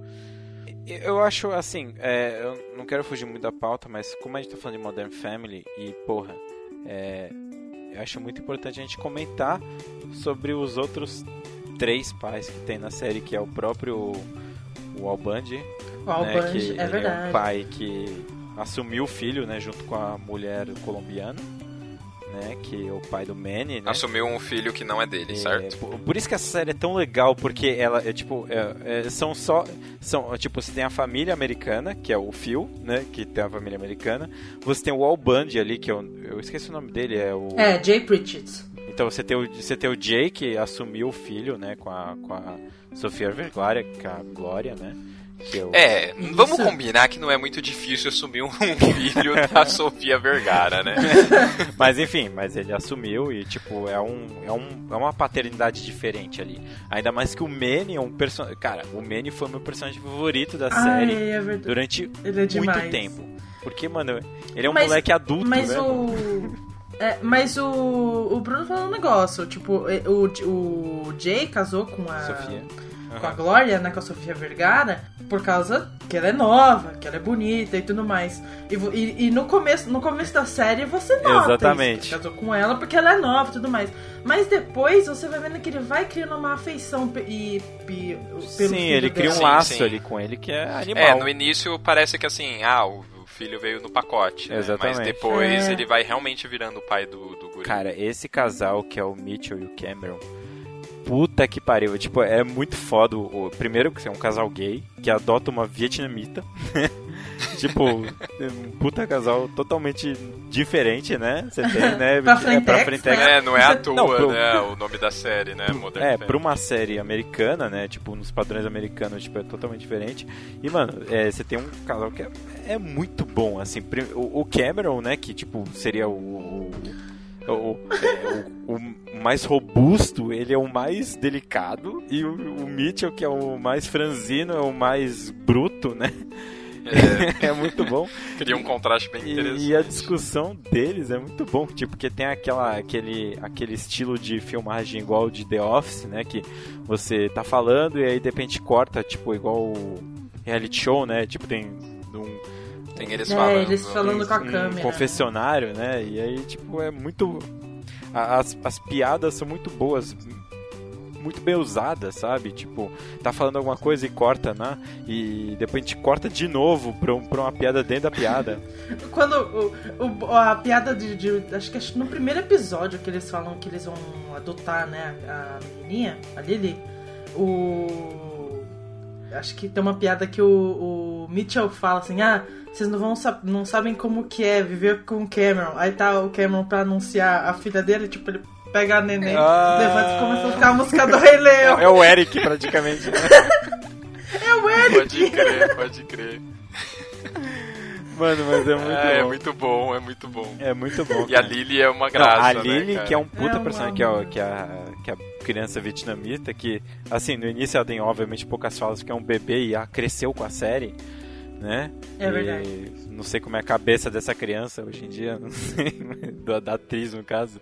Eu acho assim, é, eu não quero fugir muito da pauta, mas como a gente tá falando de Modern Family e, porra, é, eu acho muito importante a gente comentar sobre os outros três pais que tem na série, que é o próprio o Al Bundy, O né, que é é verdade. um pai que assumiu o filho, né, junto com a mulher colombiana, né, que é o pai do Manny, né? Assumiu um filho que não é dele, É, certo? por, por isso que essa série é tão legal, porque ela é tipo. é- é- são só. São, tipo, você tem a família americana, que é o Phil, né? Que tem a família americana. Você tem o Al Bundy ali, que é o, eu esqueci o nome dele, é o. É, Jay Pritchett. Então você tem o, você tem o Jay que assumiu o filho, né? Com a, com a Sofia Vergara, que é a Glória, né? Que é, É, vamos combinar que não é muito difícil assumir um filho da Sofia Vergara, né? mas enfim, mas ele assumiu e tipo, é, um, é, um, é uma paternidade diferente ali. Ainda mais que o Manny é um personagem. Cara, o Manny foi meu personagem favorito da Ai, série é durante Ele é muito tempo. Porque, mano, ele é um Mas- moleque adulto, Mas né? o. É, mas o, o Bruno falou um negócio, tipo, é, o, o Jay casou com a. Sofia. Com a. Glória, né? Com a Sofia Vergara, por causa que ela é nova, que ela é bonita e tudo mais. E, e- e no, começo, no começo da série você nota Exatamente. isso, que casou com ela porque ela é nova e tudo mais. Mas depois você vai vendo que ele vai criando uma afeição e, e, pelo Sim, filho ele cria um laço sim. ali com ele que é animal. É, no início parece que assim, ah, o o filho veio no pacote. né? Exatamente. Mas depois É. ele vai realmente virando o pai do, do guri. Cara, esse casal que é o Mitchell e o Cameron, puta que pariu. Tipo, é muito foda. O, primeiro que é um casal gay que adota uma vietnamita. tipo, um puta casal totalmente diferente, né? Você tem, né? Pra é, Frentex, Frentex. É, não é à toa, Não, pro- né? O nome da série, né? Modern É, Family. pra uma série americana, né? Tipo, nos padrões americanos, tipo, é totalmente diferente. E, mano, é, você tem um casal que é, é muito bom, assim. O Cameron, né? Que, tipo, seria o... o o, é, o- o mais robusto, ele é o mais delicado, e o, o Mitchell, que é o mais franzino, é o mais bruto, né? É, muito bom. Cria um contraste bem interessante. E, e a discussão deles é muito bom, tipo, porque tem aquela, aquele, aquele estilo de filmagem igual de The Office, né? Que você tá falando e aí de repente corta, tipo, igual o reality show, né? Tipo, tem um, Tem eles É, falando. eles falando com a um câmera. confessionário, né? E aí, tipo, é muito. As, as piadas são muito boas, muito bem usadas, sabe? Tipo, tá falando alguma coisa e corta, né? E depois a gente corta de novo pra, um- pra uma piada dentro da piada. Quando o, o- a piada de, de- Acho que acho que no primeiro episódio que eles falam que eles vão adotar, né, a menininha, a Lily, o. Acho que tem uma piada que o, o Mitchell fala assim: ah, vocês não, vão, não sabem como que é viver com o Cameron. Aí tá o Cameron pra anunciar a filha dele, tipo, ele pega a neném, Ah. levanta e começa a tocar a música do Rei Leão. É, é o Eric, praticamente. né? É o Eric! Pode crer, pode crer. Mano, mas é muito é, é bom. muito bom, é muito bom. É muito bom. E a. Lily é uma Não, graça, a né, Lily, cara? que é um puta É personagem, que é, que, é a, que é a criança vietnamita, que, assim, no início ela tem, obviamente, poucas falas, porque é um bebê e ela cresceu com a série, né? É E verdade. Não sei como é a cabeça dessa criança hoje em dia, não sei, da, da atriz, no caso.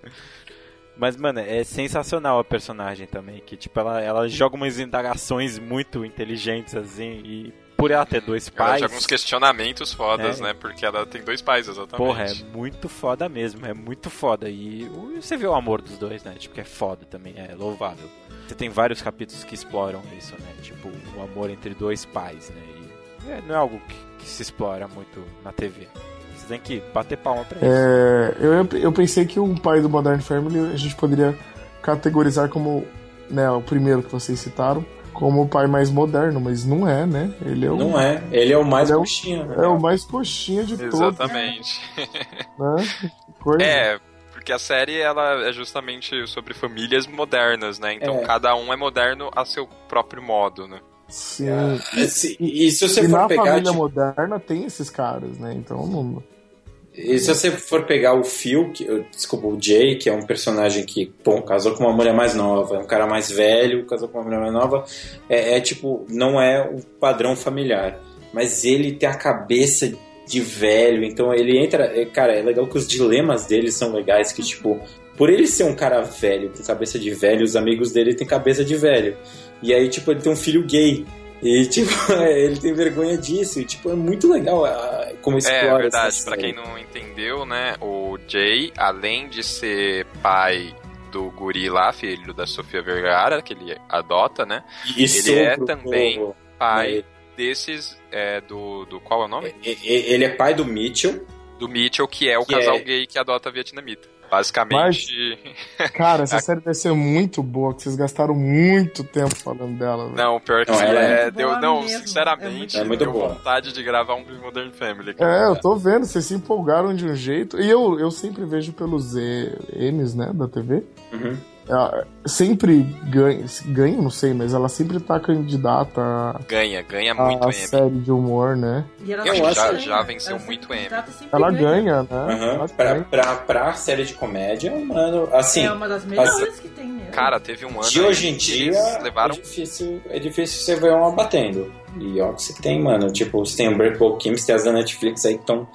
Mas, mano, é sensacional a personagem também, que, tipo, ela, ela joga umas indagações muito inteligentes, assim, e por ela ter dois Ela pais... joga uns questionamentos fodas, É. né? Porque ela tem dois pais, exatamente. Porra, é muito foda mesmo, é muito foda. E você vê o amor dos dois, né? Tipo, que é foda também, é louvável. Você tem vários capítulos que exploram isso, né? Tipo, o amor entre dois pais, né? E é, não é algo que, que se explora muito na TV. Você tem que bater palma pra isso. É, eu, eu pensei que um pai do Modern Family a gente poderia categorizar como né, o primeiro que vocês citaram, como o pai mais moderno, mas não é, né? Ele é o, Não é. Ele é o mais Ele é o- coxinha. né? é o mais coxinha de todos. Exatamente. Né? Coisa. É, porque a série ela é justamente sobre famílias modernas, né? Então É. cada um é moderno a seu próprio modo, né? Sim. E, se- e se você e for na pegar. família tipo, moderna tem esses caras, né? Então não. E se você for pegar o Phil, que, desculpa, o Jay, que é um personagem que, bom, casou com uma mulher mais nova, é um cara mais velho, casou com uma mulher mais nova, é, é, tipo, não é o padrão familiar. Mas ele tem a cabeça de velho, então ele entra. é, cara, é legal que os dilemas dele são legais, que, tipo, por ele ser um cara velho, com cabeça de velho, os amigos dele têm cabeça de velho. E aí, tipo, ele tem um filho gay. E, tipo, ele tem vergonha disso. E, tipo, é muito legal ah, como explora É verdade, pra quem não entendeu, né? O Jay, além de ser pai do guri lá, filho da Sofia Vergara, que ele adota, né? Ele é também povo. pai É. desses é, do, do. Qual é o nome? E- Ele é pai do Mitchell. Do Mitchell, que é o Que casal é- gay que adota a vietnamita. Basicamente. Cara, essa série deve ser muito boa, que vocês gastaram muito tempo falando dela. velho. Não, pior que Não, ela é é, deu, não, mesmo. sinceramente, É muito deu boa. vontade de gravar um Modern Family. É, cara. eu tô vendo, vocês se empolgaram de um jeito. E eu, eu sempre vejo pelos M's, né, da TV. Uhum. Ela sempre ganha, ganha, não sei, mas ela sempre tá candidata a, Ganha, ganha muito a M. série de humor, né? E ela Eu ganha. já venceu Ela muito M. ela Ela ganha, né? Aham. Ela Pra, ganha. pra, pra série de comédia, mano, assim. É uma das melhores que tem mesmo. Cara, teve um ano de hoje em dia levaram é, difícil, é difícil você ver uma batendo. E ó, que você tem, mano. Tipo, você tem o Breakable Kim, você tem as da Netflix aí que estão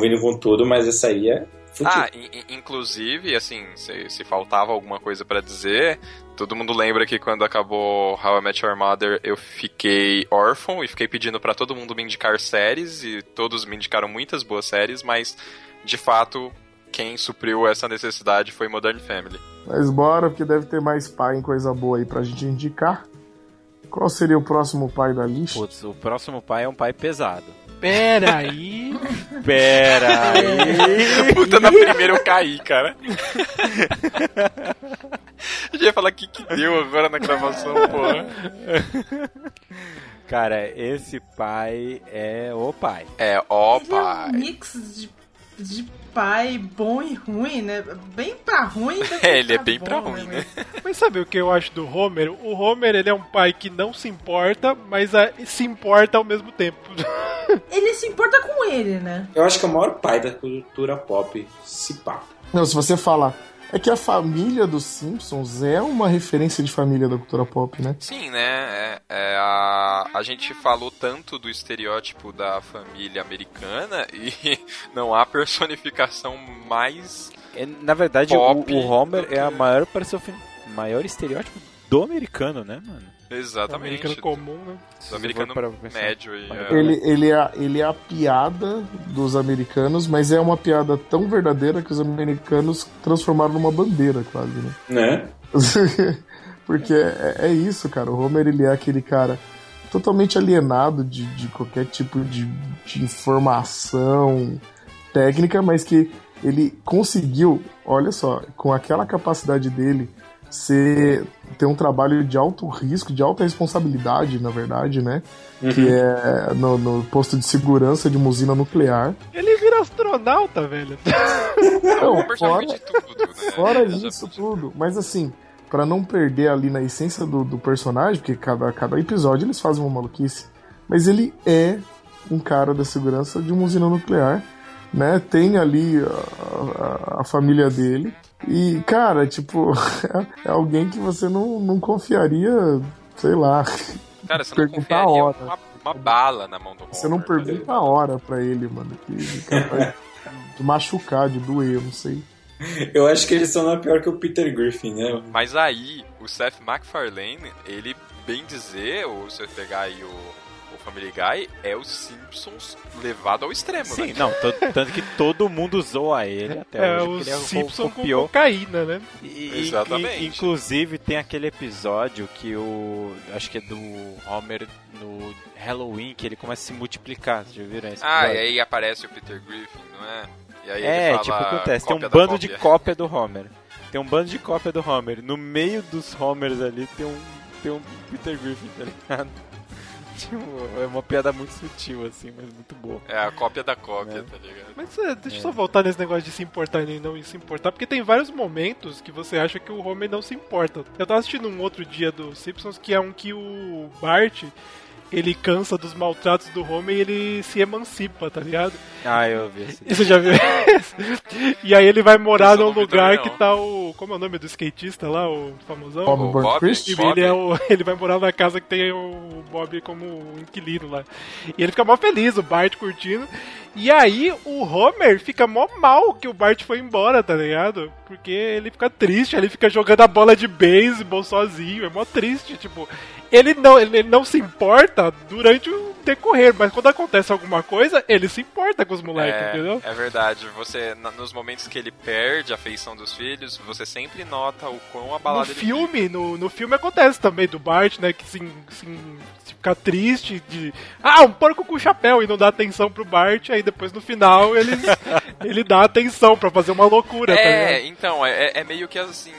vindo com tudo, mas essa aí é. Ah, in- in- inclusive, assim, se, se faltava alguma coisa pra dizer, todo mundo lembra que quando acabou How I Met Your Mother eu fiquei órfão e fiquei pedindo pra todo mundo me indicar séries e todos me indicaram muitas boas séries, mas de fato quem supriu essa necessidade foi Modern Family. Mas bora, porque deve ter mais pai em coisa boa aí pra gente indicar. Qual seria o próximo pai da lista? Putz, o próximo pai é um pai pesado. Pera aí. Pera aí. Puta, na primeira eu caí, cara. Eu ia falar o que, que deu agora na gravação, porra. Cara, esse pai é o pai. É o Ele é um mix de, de pai bom e ruim, né? Bem pra ruim. É, ele é bem bom, pra ruim, né? Mas sabe o que eu acho do Homer? O Homer, ele é um pai que não se importa, mas ah, se importa ao mesmo tempo. Ele se importa com ele, né? Eu acho que é o maior pai da cultura pop, se pá. Não, se você falar. É que a família dos Simpsons é uma referência de família da cultura pop, né? Sim, né? É, é, a, a gente falou tanto do estereótipo da família americana e não há personificação mais. É, na verdade, o, Pop o Homer do é a que- maior, maior estereótipo do americano, né, mano? Exatamente. Americano comum, né? Do americano médio aí. é. Ele, ele, é, ele é a piada dos americanos, mas é uma piada tão verdadeira que os americanos transformaram numa bandeira, quase, né? Né? Porque é, é isso, cara. O Homer, ele é aquele cara totalmente alienado de, de qualquer tipo de, de informação técnica, mas que ele conseguiu, olha só, com aquela capacidade dele, ser, ter um trabalho de alto risco, de alta responsabilidade, na verdade, né? Que é no, no posto de segurança de uma usina nuclear. Ele vira astronauta, velho. Não, fora, de tudo, né? fora Já- isso tudo. Mas assim, pra não perder ali na essência do, do personagem, porque cada, cada episódio eles fazem uma maluquice. Mas ele é um cara da segurança de uma usina nuclear, né? Tem ali a, a- a família dele. E, cara, tipo, é alguém que você não, não confiaria, sei lá. Cara, você não confiaria hora. uma, uma bala na mão do Homer. Você não pergunta a hora pra ele, mano. Que ele é capaz de machucar, de doer, eu não sei. Eu acho que eles são não pior que o Peter Griffin, né? Mas aí, o Seth MacFarlane, ele, bem dizer, ou se você pegar aí o Family Guy, é os Simpsons levado ao extremo, Sim, né? não, to- tanto que todo mundo zoa ele até É, hoje. o porque ele Simpson com copiou. cocaína, né? E- Exatamente. e- inclusive tem aquele episódio que o. Acho que é do Homer no Halloween, que ele começa a se multiplicar. Vocês já viram esse Ah, e episódio? aí aparece o Peter Griffin, não é? E aí É, ele tipo, fala acontece. Tem um cópia bando de cópia. cópia do Homer. Tem um bando de cópia do Homer. No meio dos Homers ali tem um, tem um Peter Griffin, tá ligado? Tipo, é uma piada muito sutil, assim, mas muito boa. É a cópia da cópia, É. tá ligado? Mas é, deixa eu só voltar nesse negócio de se importar e não se importar, porque tem vários momentos que você acha que o Homer não se importa. Eu tava assistindo um outro dia do Simpsons que é um que o Bart ele cansa dos maltratos do Homer e ele se emancipa, tá ligado? Ah, eu vi esse. E Você já viu? E aí ele vai morar eu num lugar que tá o. Como é o nome do skatista lá, o famosão? Bob O Bob? ele, é o, ele vai morar na casa que tem o Bob como inquilino lá. E ele fica mó feliz, o Bart curtindo. E aí o Homer fica mó mal que o Bart foi embora, tá ligado? Porque ele fica triste, ele fica jogando a bola de beisebol sozinho, é mó triste, tipo. Ele não, ele não se importa durante o decorrer, mas quando acontece alguma coisa, ele se importa com os moleques, É, entendeu? é verdade. Você, nos momentos que ele perde a afeição dos filhos, você sempre nota o quão No abalado ele filme, no, no filme acontece também do Bart, né? Que se, se, se fica triste de. Ah, um porco com chapéu e não dá atenção pro Bart, aí depois no final ele, ele dá atenção pra fazer uma loucura, tá É, ligado? então, é, é meio que assim.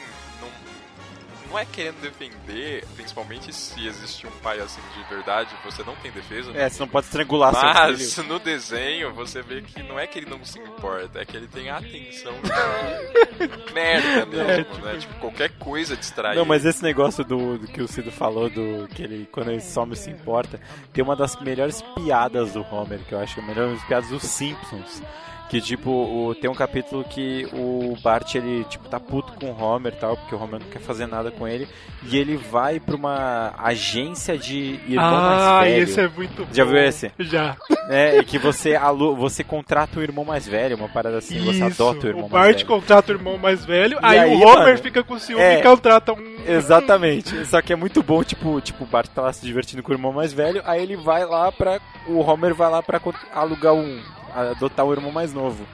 Não, é querendo defender, principalmente se existe um pai assim de verdade, você não tem defesa. né? É, você não pode estrangular seu Mas filho. no desenho você vê que não é que ele não se importa, é que ele tem a atenção de merda mesmo, É, né? Tipo, qualquer coisa distrai. Não, mas esse negócio do, do que o Cido falou, do que ele, quando ele some se importa, tem uma das melhores piadas do Homer, que eu acho que é a melhor das piadas dos Simpsons. Que, tipo, o- tem um capítulo que o Bart, ele, tipo, tá puto com o Homer e tal, porque o Homer não quer fazer nada com ele. E ele vai pra uma agência de irmão Ah, mais velho. esse é muito bom. Já viu esse? Já. É, e que você, alu você contrata o irmão mais velho, uma parada assim, você Isso, adota o irmão o mais Bart velho. contrata o irmão mais velho, aí, aí, o Homer mano, fica com ciúme é, e contrata um. Exatamente. Só que é muito bom, tipo, tipo, o Bart tá lá se divertindo com o irmão mais velho, aí ele vai lá pra. O Homer vai lá pra alugar um. Adotar o irmão mais novo.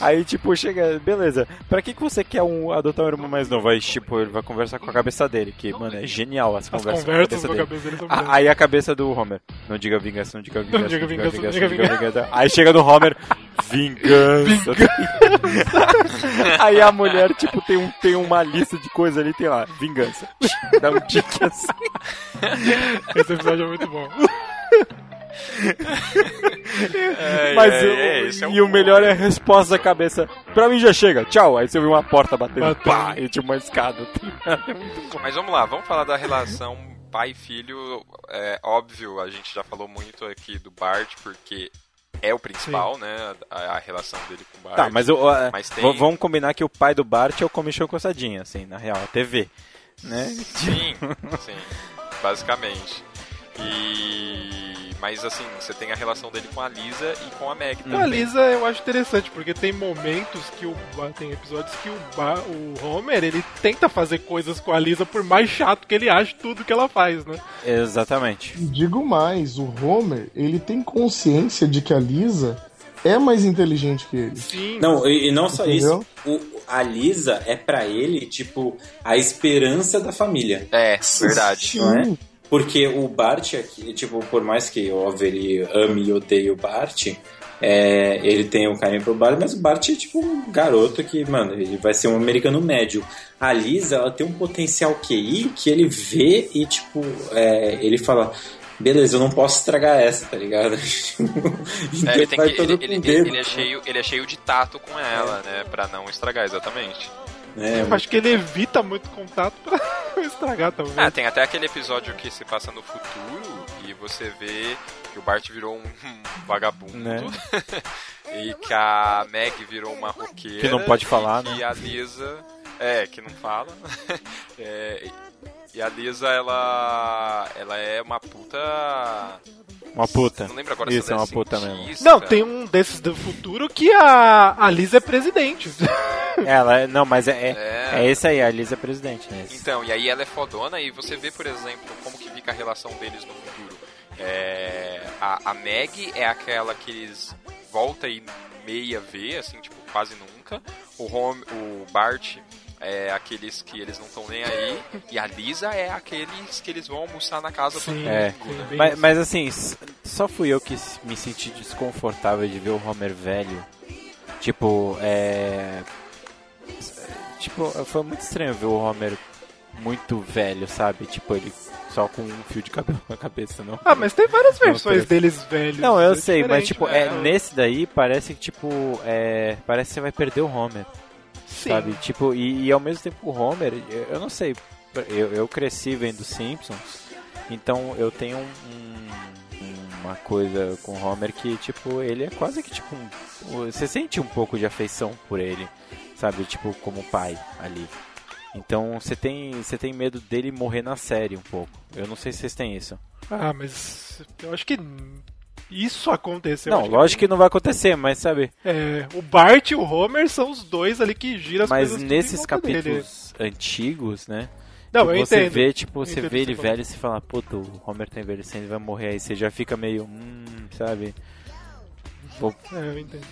Aí, tipo, chega, beleza. Pra que, que você quer um, adotar um irmão mais novo? Aí, tipo, ele vai conversar com a cabeça dele, que, mano, é genial as, As conversas, conversas com a cabeça cabeça dele dele. são A- grandes. Aí a cabeça do Homer. Não diga vingança, não diga vingança. diga vingança, não diga vingança. Aí chega no Homer, vingança. Aí a mulher, tipo, tem, um, tem uma lista de coisas ali, tem lá, vingança. Dá um tique assim. Esse episódio é muito bom. É, Mas é, eu- é, esse é e o melhor é a resposta da cabeça. Pra mim já chega, tchau. Aí você viu uma porta batendo, Batendo. pá, e tinha uma escada. É. Mas vamos lá, vamos falar da relação pai e filho. É óbvio, a gente já falou muito aqui do Bart, porque é o principal, né? A, a relação dele com o Bart. Tá, mas, o- a- Mas tem- vamos combinar que o pai do Bart é o comichão coçadinha, assim, na real, a TV. Né? Sim, sim, basicamente. E. Mas assim, você tem a relação dele com a Lisa e com a Meg. A Lisa eu acho interessante, porque tem momentos que o. Tem episódios que o, Ba- o Homer ele tenta fazer coisas com a Lisa, por mais chato que ele ache tudo que ela faz, né? Exatamente. Digo mais, o Homer, ele tem consciência de que a Lisa é mais inteligente que ele. Sim. Não, e, e não só Entendeu? isso. O, a Lisa é pra ele, tipo, a esperança da família. É, verdade. Não é? Porque o Bart aqui, tipo, por mais que, óbvio, ele ame e odeie o Bart, é, ele tem um carinho pro Bart, mas o Bart é tipo um garoto que, mano, ele vai ser um americano médio. A Lisa, ela tem um potencial QI que ele vê e, tipo, é, ele fala. Beleza, eu não posso estragar essa, tá ligado? então É, ele, tem que, ele, ele- ele é cheio, ele é cheio de tato com ela, né? Pra não estragar, exatamente. É, Eu acho que ele evita muito contato pra estragar, talvez. Ah, tem até aquele episódio que se passa no futuro e você vê que o Bart virou um vagabundo. Né. e que a Meg virou uma roqueira. Que não pode falar, e né? que a Lisa. É, que não fala. É, e a Lisa, ela. Ela é uma puta. Uma puta. Não lembro agora Isso, se é uma puta mesmo. cientista. Não, tem um desses do futuro que a, a Lisa é presidente. Ela, é- não, mas é, é, É. é esse aí, a Lisa é presidente, né? Então, e aí ela é fodona e você vê, por exemplo, como que fica a relação deles no futuro. É, a, a Meg é aquela que eles volta e meia vê, assim, tipo, quase nunca. O, Home, o Bart é aqueles que eles não estão nem aí. E a Lisa é aqueles que eles vão almoçar na casa domingo. É, né? mas, mas assim, só fui eu que me senti desconfortável de ver o Homer velho. Tipo, é. Tipo, foi muito estranho ver o Homer muito velho, sabe? Tipo, ele só com um fio de cabelo na cabeça, não. Ah, mas tem várias versões deles velhos. Não, eu é sei, mas tipo, né? é, nesse daí parece que, tipo, é. Parece que você vai perder o Homer. Sim. Sabe? Tipo, e, e ao mesmo tempo o Homer, eu, eu não sei, eu, eu cresci vendo Simpsons, então eu tenho um- um- uma coisa com o Homer que, tipo, ele é quase que tipo um. Você sente um pouco de afeição por ele, sabe? Tipo, como pai ali. Então você tem, você tem medo dele morrer na série um pouco. Eu não sei se vocês têm isso. Ah, mas eu acho que isso aconteceu. não, lógico que não vai acontecer, mas sabe? É, o Bart e o Homer são os dois ali que giram as Mas coisas tudo nesses volta dele. capítulos antigos, né? Não, que eu você entendo. vê, tipo, você vê que ele você velho e você fala, puta, o Homer tá envelhecendo e vai morrer, aí você já fica meio, hum, sabe? Vou- É, eu entendo.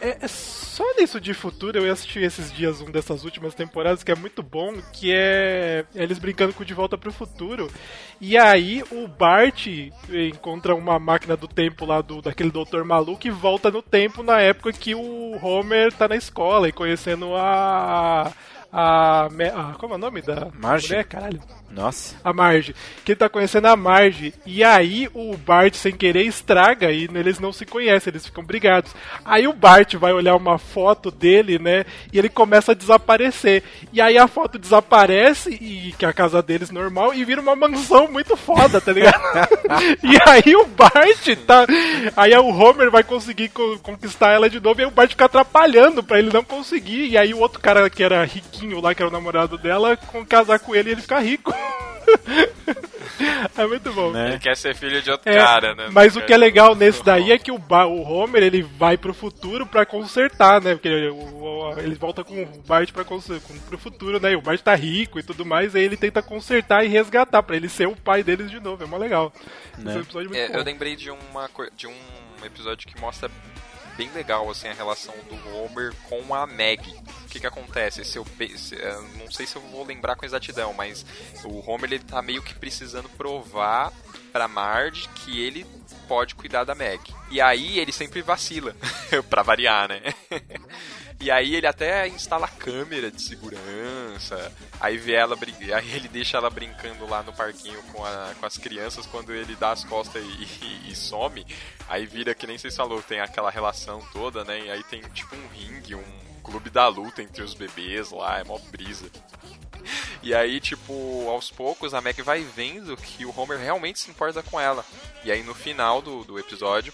É, é só nisso de futuro eu assisti esses dias um dessas últimas temporadas que é muito bom, que é eles brincando com De Volta pro Futuro. E aí o Bart encontra uma máquina do tempo lá do daquele doutor maluco e volta no tempo na época que o Homer tá na escola e conhecendo a a, a como é o nome da Marge? mulher, caralho? Nossa. a Marge. Que ele tá conhecendo a Marge. E aí o Bart, sem querer, estraga e eles não se conhecem, eles ficam brigados. Aí o Bart vai olhar uma foto dele, né? E ele começa a desaparecer. E aí a foto desaparece, e que é a casa deles normal, e vira uma mansão muito foda, tá ligado? e aí o Bart tá. Aí o Homer vai conseguir co- conquistar ela de novo, e aí o Bart fica atrapalhando pra ele não conseguir. E aí o outro cara que era riquinho lá, que era o namorado dela, com casar com ele e ele fica rico. é muito bom. Ele quer ser filho de outro É, cara, né? Mas Não o que é legal nesse daí é que o, o Homer ele vai pro futuro pra consertar, né? Porque o, o- ele volta com o Bart pra com, pro futuro, né? E o Bart tá rico e tudo mais, aí ele tenta consertar e resgatar pra ele ser o pai deles de novo. É mó legal. Esse é um episódio muito É, bom. eu lembrei de, uma, de um episódio que mostra bem legal assim a relação do Homer com a Meg. Que que acontece? Se eu, se- eh, não sei se eu vou lembrar com exatidão, mas o Homer ele tá meio que precisando provar pra Marge que ele pode cuidar da Meg. E aí ele sempre vacila, pra variar, né? E aí ele até instala câmera de segurança. Aí vê ela aí ele deixa ela brincando lá no parquinho com, a- com as crianças quando ele dá as costas e, e- e some. Aí vira que nem vocês falou, tem aquela relação toda, né? E aí tem tipo um ringue, um clube da luta entre os bebês lá, é mó brisa. E aí, tipo, aos poucos a Meg vai vendo que o Homer realmente se importa com ela. E aí no final do, do episódio,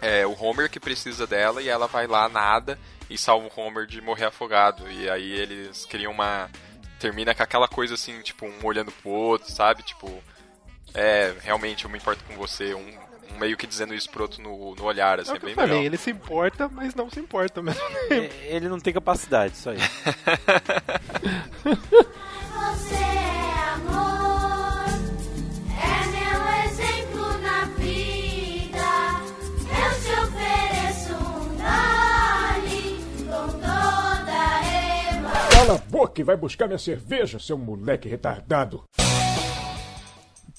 é o Homer que precisa dela e ela vai lá, nada, e salva o Homer de morrer afogado. E aí eles criam uma. Termina com aquela coisa assim, tipo, um olhando pro outro, sabe? Tipo, é, realmente eu me importo com você. Um, um meio que dizendo isso pro outro no, no olhar, assim, É é, o que bem eu falei, legal. ele se importa, mas não se importa mesmo. Ele não tem capacidade, isso aí. Você é amor, é meu exemplo na vida. Eu te ofereço um dole com toda a emoção. Cala a boca e vai buscar minha cerveja, seu moleque retardado.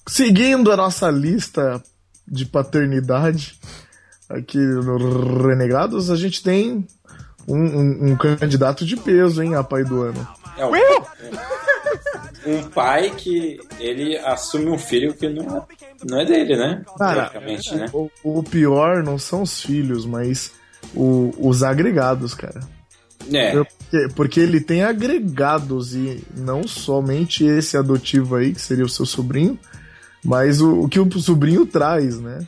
Seguindo a nossa lista de paternidade aqui no Renegados, a gente tem um, um- um candidato de peso, hein, a pai do ano. É um, um pai que ele assume um filho que não é, não é dele, né? Cara, né? o, o pior não são os filhos, mas o- os agregados, cara. É. Eu- porque ele tem agregados e não somente esse adotivo aí, que seria o seu sobrinho, mas o, o que o sobrinho traz, né?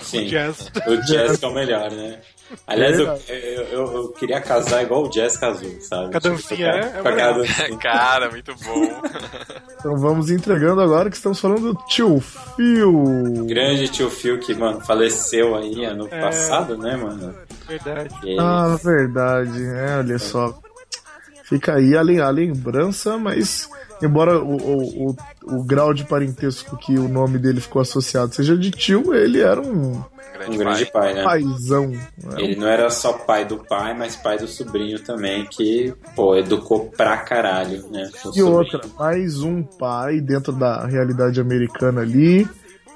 Sim. O Jazz. O Jazz que é o melhor, né? Aliás, eu, Verdade. eu, eu- eu queria casar igual o Jazz casou, sabe? Com a dancinha, Tipo, né? É Com a cara dancinha. Cara, muito bom. Então vamos entregando agora que estamos falando do tio Phil. Grande tio Phil que, mano, faleceu aí ano É. passado, né, mano? Verdade. E- Ah, verdade, né? Olha só. Fica aí a, lem- a lembrança, mas embora o, o, o, o grau de parentesco que o nome dele ficou associado seja de tio, ele era um um grande pai, né? paizão. né? Ele não era só pai do pai, mas pai do sobrinho também, que, pô, educou pra caralho, né? o E sobrinho. outra, mais um pai dentro da realidade americana ali,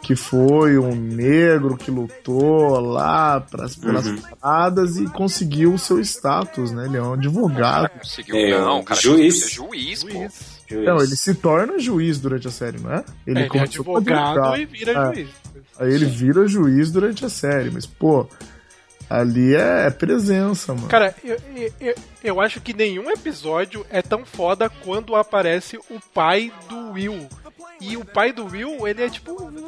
que foi um negro que lutou lá pras, pelas Uhum. paradas e conseguiu o seu status, né? Ele é um advogado. Conseguiu, É, não, um cara. juiz. Ser juiz, pô. Juiz. Não, ele se torna juiz durante a série, não é? Ele, é começou como advogado e vira É. juiz. Aí ele vira juiz durante a série, mas, pô, ali é presença, mano. Cara, eu, eu- eu, eu acho que nenhum episódio é tão foda quando aparece o pai do Will. E o pai do Will, ele é tipo um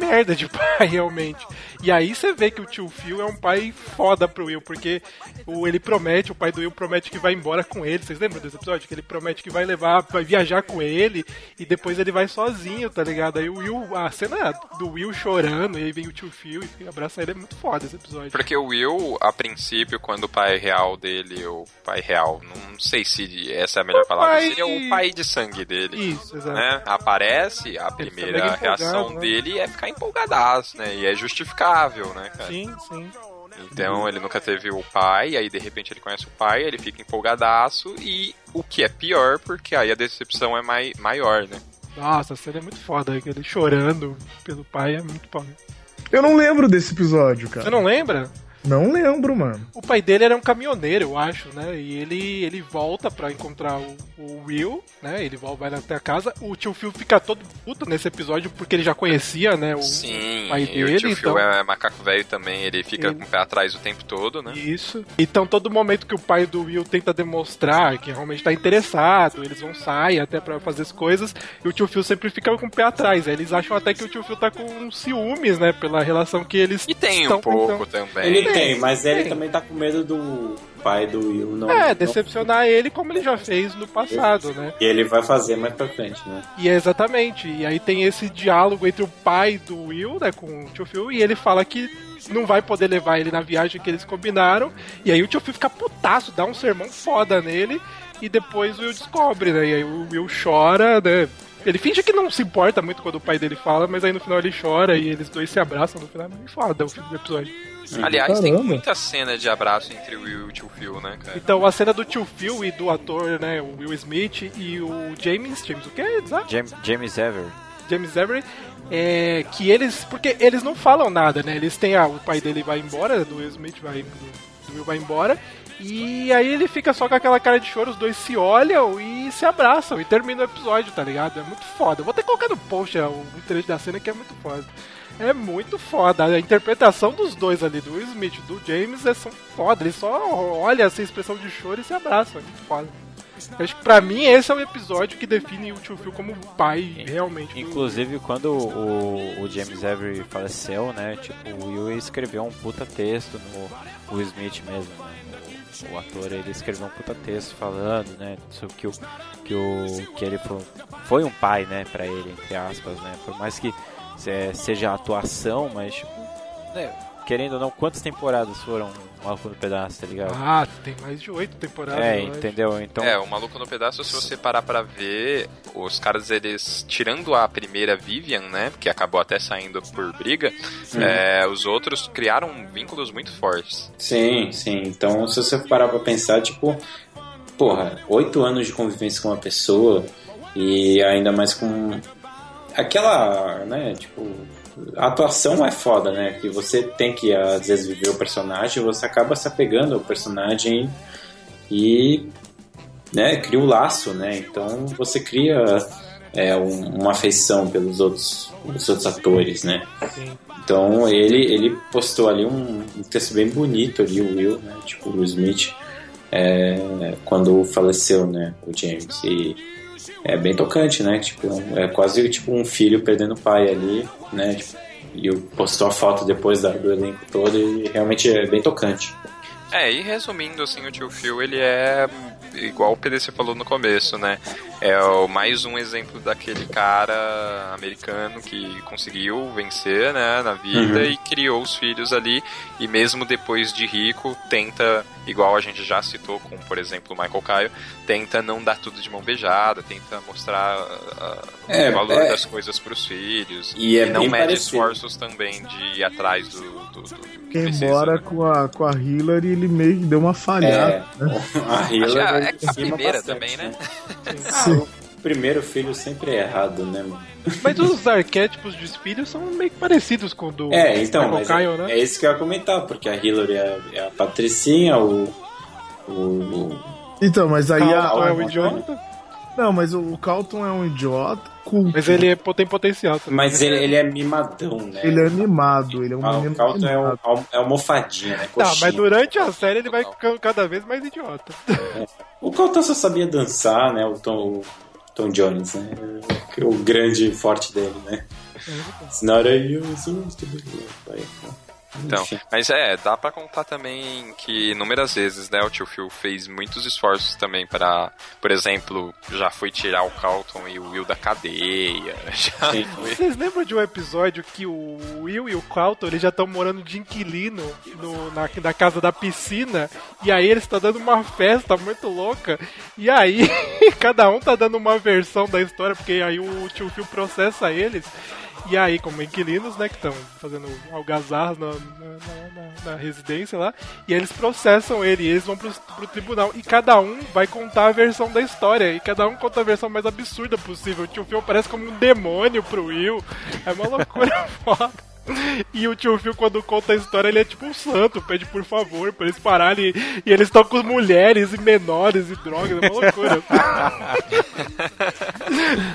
merda de pai, realmente. E aí você vê que o tio Phil é um pai foda pro Will, porque o, ele promete, o pai do Will promete que vai embora com ele. Vocês lembram desse episódio? Que ele promete que vai levar, vai viajar com ele e depois ele vai sozinho, tá ligado? Aí o Will, a cena do Will chorando, e aí vem o tio Phil e abraça ele, é muito foda esse episódio. Porque o Will, a princípio, quando o pai real dele, o pai real, não sei se essa é a melhor palavra, pai seria o pai de sangue dele. Isso, exato. Né? Aparece, a primeira reação né? dele é ficar empolgadaço, né? E é justificável, né, cara? Sim, sim. Então ele nunca teve o pai, aí de repente ele conhece o pai, ele fica empolgadaço, e o que é pior, porque aí a decepção é mai maior, né? Nossa, a cena é muito foda, ele chorando pelo pai é muito foda. Eu não lembro desse episódio, cara. Você não lembra? Não lembro, mano. O pai dele era um caminhoneiro, eu acho, né? E ele, ele volta pra encontrar o, o Will, né? Ele vai até a casa. O tio Phil fica todo puto nesse episódio porque ele já conhecia, né? O Sim, pai e dele, o tio então... Phil é macaco velho também, ele fica Ele- com o pé atrás o tempo todo, né? Isso. Então, todo momento que o pai do Will tenta demonstrar que realmente tá interessado, eles vão sair até pra fazer as coisas, e o tio Phil sempre fica com o pé atrás. Eles acham até que o tio Phil tá com ciúmes, né? Pela relação que eles E tem estão um pouco tentando- também. Ele tem, mas ele tem. também tá com medo do pai do Will não. É, não- decepcionar ele como ele já fez no passado, né? E ele vai fazer mais pra frente, né? E é exatamente. E aí tem esse diálogo entre o pai do Will, né, com o tio Phil, e ele fala que não vai poder levar ele na viagem que eles combinaram. E aí o tio Phil fica putaço, dá um sermão foda nele, e depois o Will descobre, né? E aí o Will chora, né? Ele finge que não se importa muito quando o pai dele fala, mas aí no final ele chora e eles dois se abraçam no final. É muito foda o fim do episódio. Aliás, tem Caramba. muita cena de abraço entre o Will e o tio Phil, né, cara? Então a cena do tio Phil e do ator, né, o Will Smith e o James, James o quê? Exato? James, James Ever. James Avery, é, que eles. Porque eles não falam nada, né? Eles têm. Ah, o pai dele vai embora, do Will Smith vai do, do Will vai embora. E aí ele fica só com aquela cara de choro, os dois se olham e se abraçam e termina o episódio, tá ligado? É muito foda. Eu vou ter que colocar no post é, o trecho da cena que é muito foda. É muito foda. A interpretação dos dois ali, do Will Smith e do James, é são foda. Eles só olham essa expressão de choro e se abraçam. É muito foda. Acho que pra mim esse é o episódio que define o tio Phil como pai, realmente. Inclusive, quando o, o James Avery faleceu, né? Tipo, o Will escreveu um puta texto no Will Smith mesmo, né? O, ator, ele escreveu um puta texto falando, né? Sobre que o que, o, que ele foi, foi um pai, né? Pra ele, entre aspas, né? Por mais que é, seja atuação, mas, tipo, né? Querendo ou não, quantas temporadas foram Maluco no Pedaço, tá ligado? Ah, tem mais de oito temporadas. É, entendeu? Então, É, o Maluco no Pedaço, se você parar pra ver, os caras, eles, tirando a primeira Vivian, né, que acabou até saindo por briga, é, os outros criaram vínculos muito fortes. Sim, sim. Então, se você parar pra pensar, tipo, porra, oito anos de convivência com uma pessoa e ainda mais com aquela, né, tipo, a atuação é foda, né? Que você tem que, às vezes, viver o personagem, você acaba se apegando ao personagem e, né, cria um laço, né? Então, você cria é, um- uma afeição pelos outros, os outros atores, né? Então ele, ele postou ali um, um texto bem bonito ali, o Will, né? Tipo, o Will Smith, é, quando faleceu, né? O James. E é bem tocante, né? Tipo, é quase tipo um filho perdendo o pai ali, né? Tipo, e eu postou a foto depois da- do elenco todo e realmente é bem tocante. É, e resumindo, assim, o tio Phil, ele é igual o PDC falou no começo, né? É o, mais um exemplo daquele cara americano que conseguiu vencer, né, na vida Uhum. e criou os filhos ali. E mesmo depois de rico, tenta, igual a gente já citou com, por exemplo, o Michael Caio, tenta não dar tudo de mão beijada, tenta mostrar ah, É, o valor é. das coisas pros filhos. E é não bem mede parecido. esforços também de ir atrás do, do, do, embora com a, com a Hillary ele meio que deu uma falhada. É, né? a Acho Hillary que é a queima primeira bastante, também, né? Ah, o primeiro filho sempre é errado, né, mano? Mas os arquétipos dos filhos são meio que parecidos com o do É, então, mas Kyle, é, né? é isso que eu ia comentar, porque a Hillary é, é a Patricinha, o. o Então, mas aí a. Carlton é a- um idiota, Não, mas o, Calton é um idiota culto. mas ele é, tem potencial também. mas ele, ele é mimadão, né? Ele é mimado, ele é um Ah, menino o Calton é, um, é almofadinha, né? Tá, Coxinha. mas durante a série ele vai ficando cada vez mais idiota. O Calton só sabia dançar, né? O Tom, o Tom Jones, né? O grande forte dele, né? It's not a usual Então, Enfim. mas é, dá pra contar também que inúmeras vezes, né, o tio Phil fez muitos esforços também para, por exemplo, já foi tirar o Calton e o Will da cadeia, foi... Vocês lembram de um episódio que o Will e o Calton eles já estão morando de inquilino no- na, na casa da piscina e aí eles estão dando uma festa muito louca e aí cada um tá dando uma versão da história porque aí o tio Phil processa eles e aí como inquilinos né que estão fazendo algazarras na, na- na- na- residência lá e eles processam ele e eles vão pro, pro tribunal e cada um vai contar a versão da história e cada um conta a versão mais absurda possível o tio Phil parece como um demônio pro Will é uma loucura foda. E o tio Phil, quando conta a história, ele é tipo um santo, pede por favor pra eles pararem. E eles estão com mulheres e menores e drogas, é uma loucura.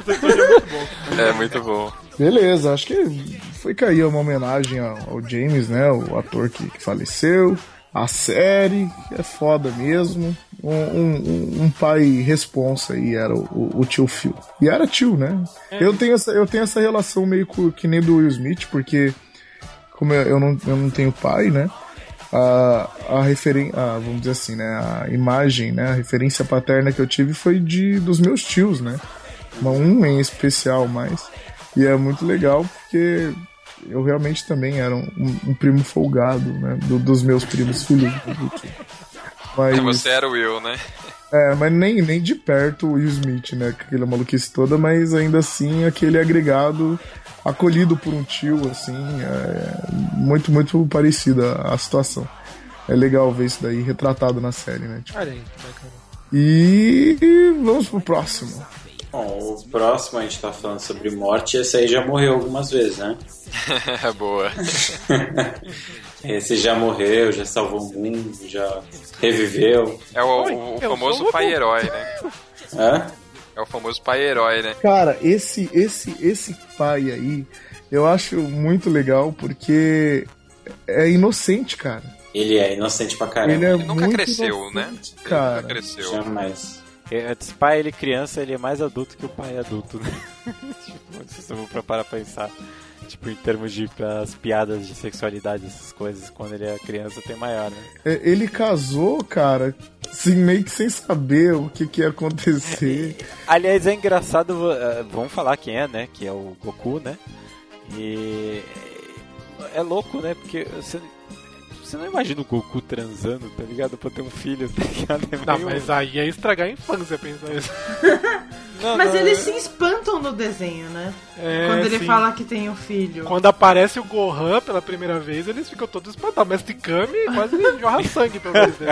É muito bom. É muito bom. Beleza, acho que foi cair uma homenagem ao, James, né? O ator que, que faleceu. A série, que é foda mesmo. Um, um- um- pai responsa aí era o, o- o tio Phil. E era tio, né? Eu, tenho essa, eu tenho essa relação meio que nem do Will Smith, porque como eu, não, eu não tenho pai, né? A, a referência, vamos dizer assim, né? A imagem, né? A referência paterna que eu tive foi de dos meus tios, né? Um em especial mais. E é muito legal porque eu realmente também era um, um primo folgado, né? do- dos meus primos filhos. Mas, Você era o Will, né? é, mas nem, nem de perto o Will Smith, né? Aquela maluquice toda, mas ainda assim aquele agregado acolhido por um tio, assim, é muito, muito parecida a situação. É legal ver isso daí retratado na série, né? Tipo, Olha aí, e vamos pro próximo. Bom, o próximo a gente tá falando sobre morte, esse aí já morreu algumas vezes, né? Boa. Esse já morreu, já salvou o mundo, já reviveu. É o, o famoso sou o pai Goku. herói, né? Hã? É o famoso pai herói, né? Cara, esse, esse, esse pai aí, eu acho muito legal porque é inocente, cara. Ele é inocente pra caramba. Ele é Ele nunca muito cresceu, inocente, né? Ele Cara, nunca cresceu. Jamais. Esse pai, ele criança, ele é mais adulto que o pai adulto, né? tipo, se eu vou parar pra pensar, tipo, em termos de as piadas de sexualidade, essas coisas, quando ele é criança, tem maior, né? É, ele casou, cara, assim, meio que sem saber o que, que ia acontecer. Aliás, é engraçado, vamos falar quem é, né? Que é o Goku, né? E é louco, né? Porque você, você não imagina o Goku transando, tá ligado? Pra ter um filho, tá ligado? É Não, meio- mas aí é estragar a infância pensar isso. Não, Mas não, eles é- se espantam no desenho, né? É, Quando ele sim. fala que tem um filho. Quando aparece o Gohan pela primeira vez, eles ficam todos espantados. Mestre Kami quase jorra sangue pelo menos dele.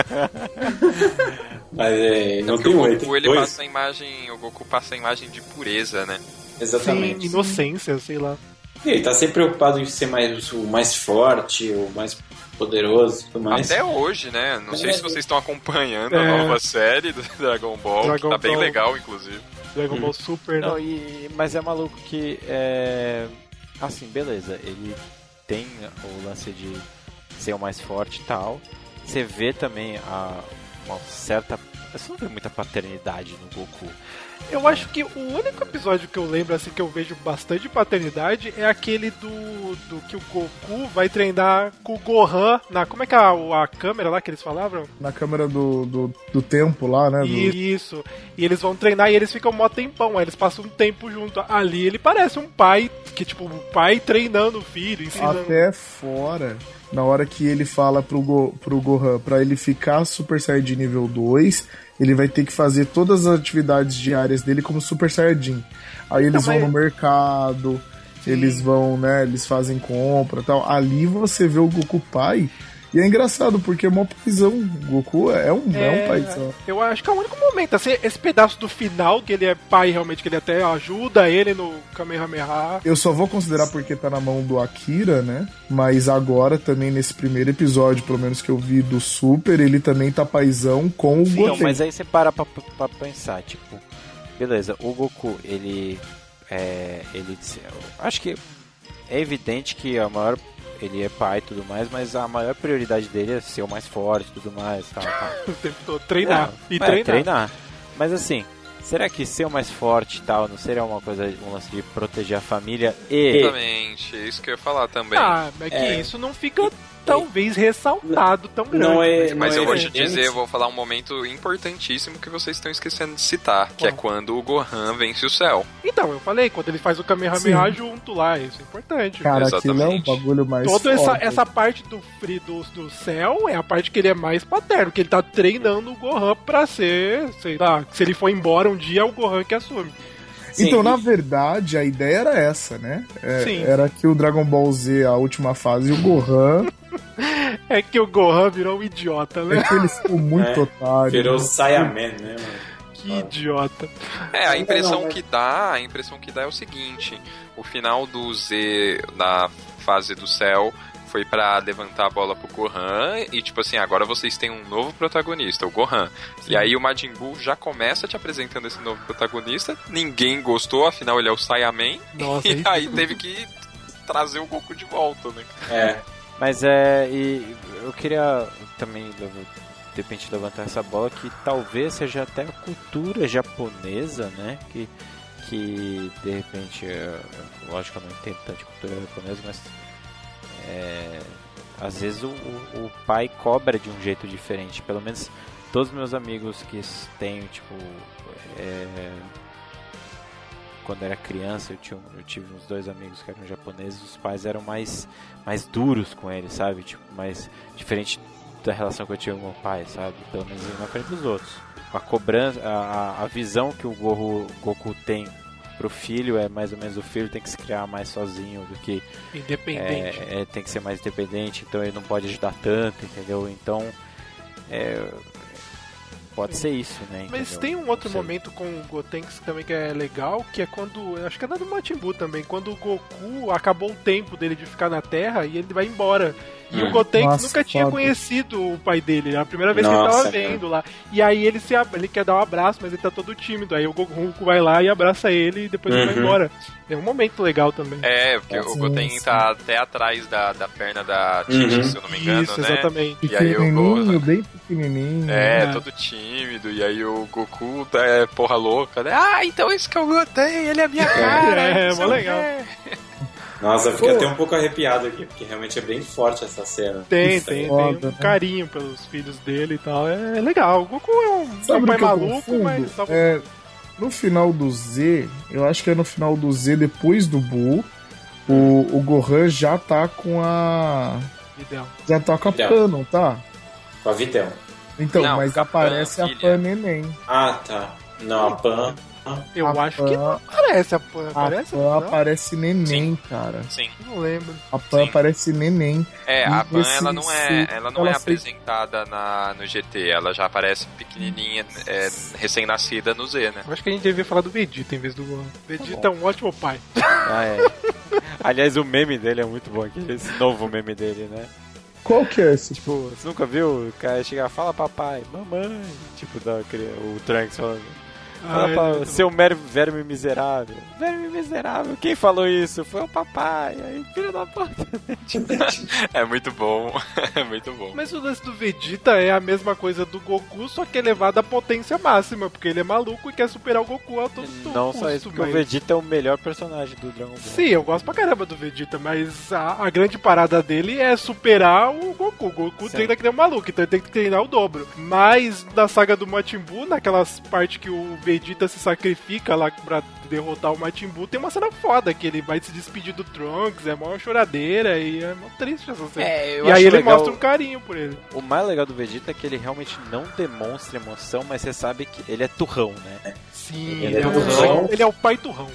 Mas é, não tem o um, ele Goku, ele dois. passa a imagem. O Goku passa a imagem de pureza, né? Exatamente. Sim, inocência, sei lá. E Ele tá sempre preocupado em ser mais, o mais forte, o mais poderoso e tudo mais. Até hoje, né? Não sei É. se vocês estão acompanhando a É. nova série do Dragon Ball, que Dragon tá bem Ball. legal, inclusive. Dragon Ball Super, né? Não, e, mas é maluco que é. Assim, beleza, ele tem o lance de ser o mais forte e tal. Você vê também a, uma certa. Você não vê muita paternidade no Goku. Eu acho que o único episódio que eu lembro, assim, que eu vejo bastante paternidade é aquele do, do que o Goku vai treinar com o Gohan na. Como é que é a, a câmera lá que eles falavam? Na câmera do, do, do tempo lá, né? do- Isso. E eles vão treinar e eles ficam mó tempão. Aí eles passam um tempo junto. Ali ele parece um pai, que tipo, um pai treinando o filho, ensinando. Até fora, na hora que ele fala pro, Go, pro Gohan pra ele ficar Super Saiyajin nível 2, ele vai ter que fazer todas as atividades diárias dele como Super Saiyajin. Aí eles Então, vão no mercado, eles vão, né, eles fazem compra e tal. Ali você vê o Goku pai. E é engraçado, porque é mó paizão. O Goku é um, é... um paizão. Eu acho que é o único momento, assim, esse pedaço do final, que ele é pai realmente, que ele até ajuda ele no Kamehameha. Eu só vou considerar porque tá na mão do Akira, né? Mas agora também nesse primeiro episódio, pelo menos que eu vi do Super, ele também tá paizão com o Então, Goten. mas aí você para pra, pra pensar, tipo, beleza, o Goku, ele. É, ele acho que é evidente que a maior. Ele é pai e tudo mais, mas a maior prioridade dele é ser o mais forte e tudo mais. Tal, tal. O tempo todo. Treinar. e É, treinar. Mas assim, será que ser o mais forte e tal não seria uma coisa, um lance de proteger a família e. Exatamente, é isso que eu ia falar também. Ah, é que É. isso não fica talvez ressaltado tão grande. Não é- Mas não eu é vou te dizer, eu vou falar um momento importantíssimo que vocês estão esquecendo de citar, que é quando o Gohan vence o céu. Então, eu falei, quando ele faz o Kamehameha junto lá, isso é importante. Cara, aquilo é um Exatamente. bagulho mais. Toda essa, essa parte do, free, do, do céu é a parte que ele é mais paterno, que ele tá treinando o Gohan pra ser, sei lá, se ele for embora um dia é o Gohan que assume. Então, Sim, na e- verdade, a ideia era essa, né? É, Sim. Era que o Dragon Ball Z, a última fase, e o Gohan. É que o Gohan virou um idiota, é né? que eles ficam muito É, otários. Virou né? Saiyaman, né, mano? Que idiota. É, a impressão não, mas- que dá, a impressão que dá é o seguinte, o final do Z na fase do céu foi pra levantar a bola pro Gohan e tipo assim, agora vocês têm um novo protagonista, o Gohan. E aí o Majin Buu já começa te apresentando esse novo protagonista, ninguém gostou, afinal ele é o Saiyaman, Nossa, e aí teve que trazer o Goku de volta, né? É. Mas é. E eu queria também, de repente, levantar essa bola que talvez seja até a cultura japonesa, né? Que, que de repente, é, lógico eu não entendo tanto de cultura japonesa, mas é, às vezes o, o, pai cobra de um jeito diferente. Pelo menos todos os meus amigos que têm, tipo. é, quando era criança, eu, tinha, eu tive uns dois amigos que eram japoneses, os pais eram mais, mais duros com eles, sabe? Tipo, mais diferente da relação que eu tinha com meu pai, sabe? Pelo menos na frente dos outros. A cobrança, a, a- a visão que o Goku, Goku tem pro filho é mais ou menos o filho tem que se criar mais sozinho do que Independente. é, é, tem que ser mais independente, então ele não pode ajudar tanto, entendeu? Então é, pode ser isso, né? Mas entendeu? tem um outro momento com o Gotenks também que é legal, que é quando. Acho que é do Majin Buu também, quando o Goku acabou o tempo dele de ficar na Terra e ele vai embora. E o Gotenks Nossa, nunca tinha foda. conhecido o pai dele. É a primeira vez que ele Nossa, tava vendo lá. E aí ele se ele quer dar um abraço, mas ele tá todo tímido. Aí o Goku vai lá e abraça ele e depois ele vai Uhum. embora. É um momento legal também. É, porque o Goten sim. tá até atrás da, da perna da Titi, Uhum. se eu não me engano, Isso, né? exatamente. E aí o Pequenininho, Gohan. bem pequenininho. É, É. todo tímido, e aí o Goku é porra louca, né? Ah, então esse que é o Goten, ele é a minha cara. É, mó o legal. quê. Nossa, eu fiquei Pô. até um pouco arrepiado aqui, porque realmente é bem forte essa cena. Tem, Isso aí. tem, foda, tem um né? carinho pelos filhos dele e tal. É, é legal. O Goku é um, é um pai maluco, mas salva É, no final do Z, eu acho que é no final do Z, depois do Buu, o, o Gohan já tá com a. ideal. Já tá com a Já. Pan, não tá? Com a Vitel. Então, Não, mas a aparece Pan, a. Pan Neném. Ah, tá. Não, a Pan. Eu A acho que Pan- não aparece a Pan. A Aparece? Pan Não? aparece neném, cara. Sim. Não lembro. A Pan Sim. aparece neném. É, a E Pan esse ela não é, sim, ela não ela é apresentada na, no GT, ela já aparece pequenininha, é, recém-nascida no Z, né? Eu acho que a gente devia falar do Vegeta em vez do Gohan. Vegeta é um ótimo pai. Ah, é. Aliás, o meme dele é muito bom, aquele- esse novo meme dele, né? Qual que é esse? Tipo, você nunca viu o cara chegar, fala papai, mamãe, tipo, da, o Trunks falando. Fala Ah, é pra, muito seu mer, verme miserável. Verme miserável, quem falou isso? Foi o papai. Aí, filho da puta. É muito bom, é muito bom. Mas o lance do Vegeta é a mesma coisa do Goku, só que elevado à potência máxima, porque ele é maluco e quer superar o Goku a todo Não custo, só isso, porque mas... o Vegeta é o melhor personagem do Dragon Ball. Sim, eu gosto pra caramba do Vegeta, mas a, a grande parada dele é superar o Goku. O Goku Sim. treina que nem um maluco, então ele tem que treinar o dobro. Mas na saga do Majin Buu, naquelas partes que o Vegeta se sacrifica lá pra derrotar o Majin Buu, tem uma cena foda, que ele vai se despedir do Trunks, é mó choradeira e é mó triste essa cena. É, eu e aí ele legal- mostra um carinho por ele. O mais legal do Vegeta é que ele realmente não demonstra emoção, mas você sabe que ele é turrão, né? Sim, Ele ele, é é, turrão. ele é o pai turrão.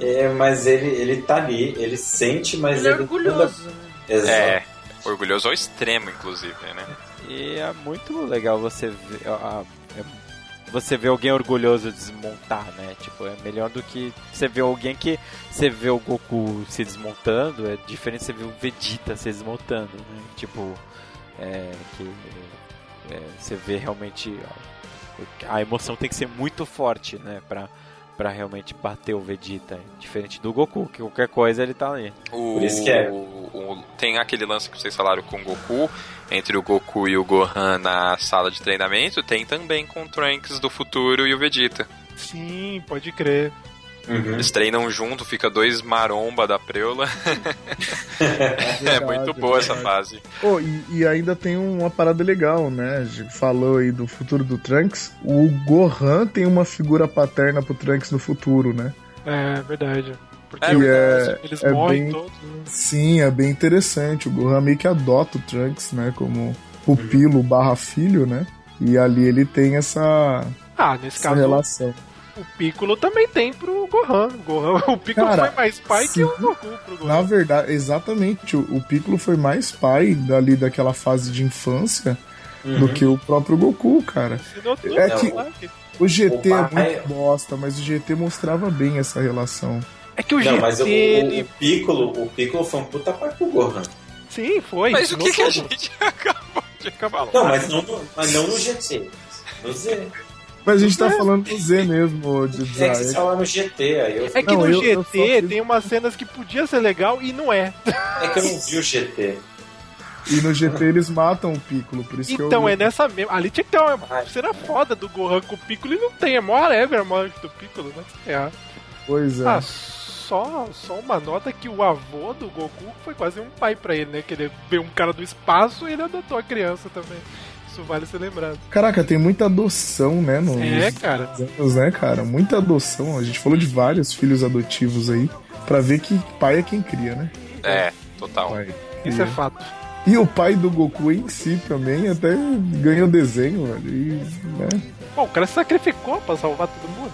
É, mas ele, ele tá ali, ele sente, mas Ele é ele. orgulhoso. Exato. É, orgulhoso ao extremo, inclusive, né? E é muito legal você ver, a- é- você ver alguém orgulhoso desmontar, né? Tipo, é melhor do que você ver alguém que você vê o Goku se desmontando, é diferente você ver o Vegeta se desmontando, né? Tipo, é que é, você vê realmente a emoção tem que ser muito forte, né? Pra, pra realmente bater o Vegeta, diferente do Goku, que qualquer coisa ele tá ali. O, Por isso que é. o- o- tem aquele lance que vocês falaram com o Goku, entre o Goku e o Gohan na sala de treinamento, tem também com o Trunks do futuro e o Vegeta. Sim, pode crer. Uhum. Eles treinam junto, fica dois maromba da preula. é Verdade, muito boa essa fase. Oh, e, e ainda tem uma parada legal, né? A gente falou aí do futuro do Trunks. O Gohan tem uma figura paterna pro Trunks no futuro, né? É, verdade. Porque É, é, eles é morrem bem- todos. né? Sim, é bem interessante. O Gohan meio que adota o Trunks, né? Como pupilo barra filho, né? E ali ele tem essa, Ah, nesse essa caso, relação. O Piccolo também tem pro Gohan. O, Gohan, o Piccolo Cara, foi mais pai sim. que o Goku pro Gohan. Na verdade, exatamente, o, o Piccolo foi mais pai dali daquela fase de infância Uhum. do que o próprio Goku, cara. Tudo, É não, que- né? O GT O é muito bosta, mas o GT mostrava bem essa relação. É que o Não, GT, mas o, o, ele... o Piccolo, o Piccolo foi um puta pai pro Gohan. Sim, foi. Mas o que, que a gente acabou de acabar? Não, mas não, no- mas não no GT. No Z. Mas a gente tá falando do Z mesmo, de É que você Zay. fala no GT, aí eu É que Não, no eu- GT eu só tem umas cenas que podia ser legal e não é. É que eu não vi o GT. E no GT eles matam o Piccolo, por isso que eu. Então, é nessa mesma. Ali tinha que ter uma Ai. cena foda do Gohan com o Piccolo e não tem. É mó ever a morte do Piccolo, né? É. Pois é. Ah, só, só uma nota que o avô do Goku foi quase um pai pra ele, né? Que ele veio um cara do espaço e ele adotou a criança também. Isso vale ser lembrado. Caraca, tem muita adoção, né? Nos É, cara. anos, né, cara? Muita adoção. A gente falou de vários filhos adotivos aí, pra ver que pai é quem cria, né? É, total. Pai Isso é fato. E o pai do Goku em si também até ganhou desenho, velho. E, né? Bom, o cara se sacrificou pra salvar todo mundo.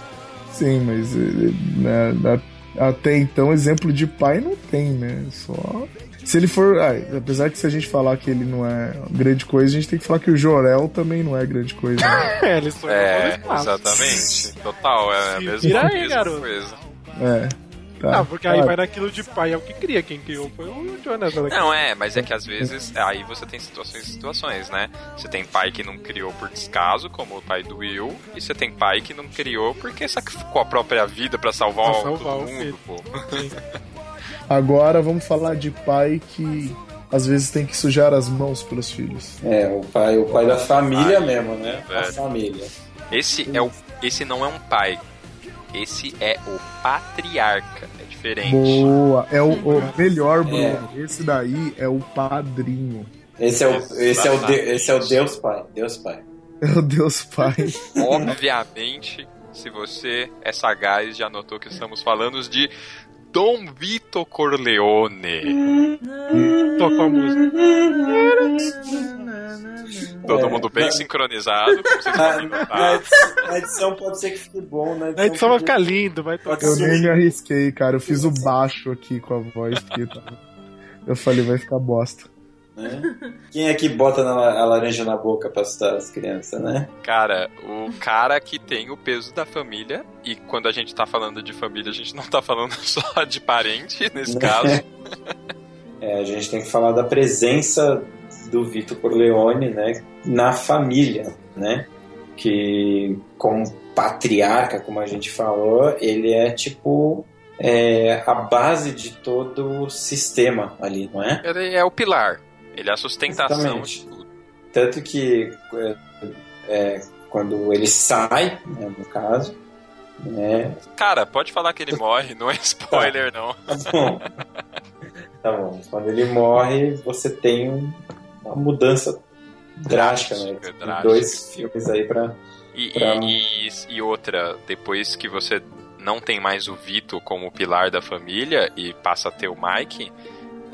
Sim, mas né, até então exemplo de pai não tem, né? Só. Se ele for. ah, apesar que se a gente falar que ele não é grande coisa, a gente tem que falar que o Jorel também não é grande coisa. Né? É, ele sonhou É, exatamente. Total, é a mesma, vira aí, mesma garoto. coisa. é. Tá. Ah, porque aí Vai. vai naquilo de pai, é o que cria. Quem criou foi o Jonathan. né? Não, é, mas é que às vezes aí você tem situações e situações, né? Você tem pai que não criou por descaso, como o pai do Will, e você tem pai que não criou porque sacrificou a própria vida pra salvar, Pra salvar todo o mundo, pô. Agora vamos falar de pai que às vezes tem que sujar as mãos pelos filhos. É, o pai, o pai da família mesmo, né? A velho. família. Esse é o esse não é um pai. Esse é o patriarca. É diferente. Boa, é o, o melhor, Bruno. Esse daí é o padrinho. Esse é o, esse é o, de- esse é o Deus Pai. Deus Pai. É o Deus Pai. Obviamente, se você é sagaz, já notou que estamos falando de Dom Vito Corleone. Tocou a música. Todo É, mundo bem na- sincronizado, como vocês Na, podem na notar. edição, na edição pode ser que fique bom, né? A edição vai ficar lindo, vai tocar. Eu nem me arrisquei, cara. Eu fiz o baixo aqui com a voz, porque tá- eu falei, vai ficar bosta. Né? Quem é que bota a laranja na boca pra assustar as crianças, né? Cara, o cara que tem o peso da família, e quando a gente tá falando de família, a gente não tá falando só de parente, nesse caso. É, a gente tem que falar da presença do Vitor Corleone, né, na família, né? Que como patriarca, como a gente falou, ele é tipo é, a base de todo o sistema ali, não é? Ele é o pilar. Ele é a sustentação Exatamente. de tudo. Tanto que é, é, quando ele sai, né, no caso, né, Cara, pode falar que ele morre, não é spoiler, não. Tá bom. Tá bom. Quando ele morre, você tem um- uma mudança drástica, né? Drástica. Dois filmes aí pra. E, pra- e, e outra, depois que você não tem mais o Vito como pilar da família e passa a ter o Mike,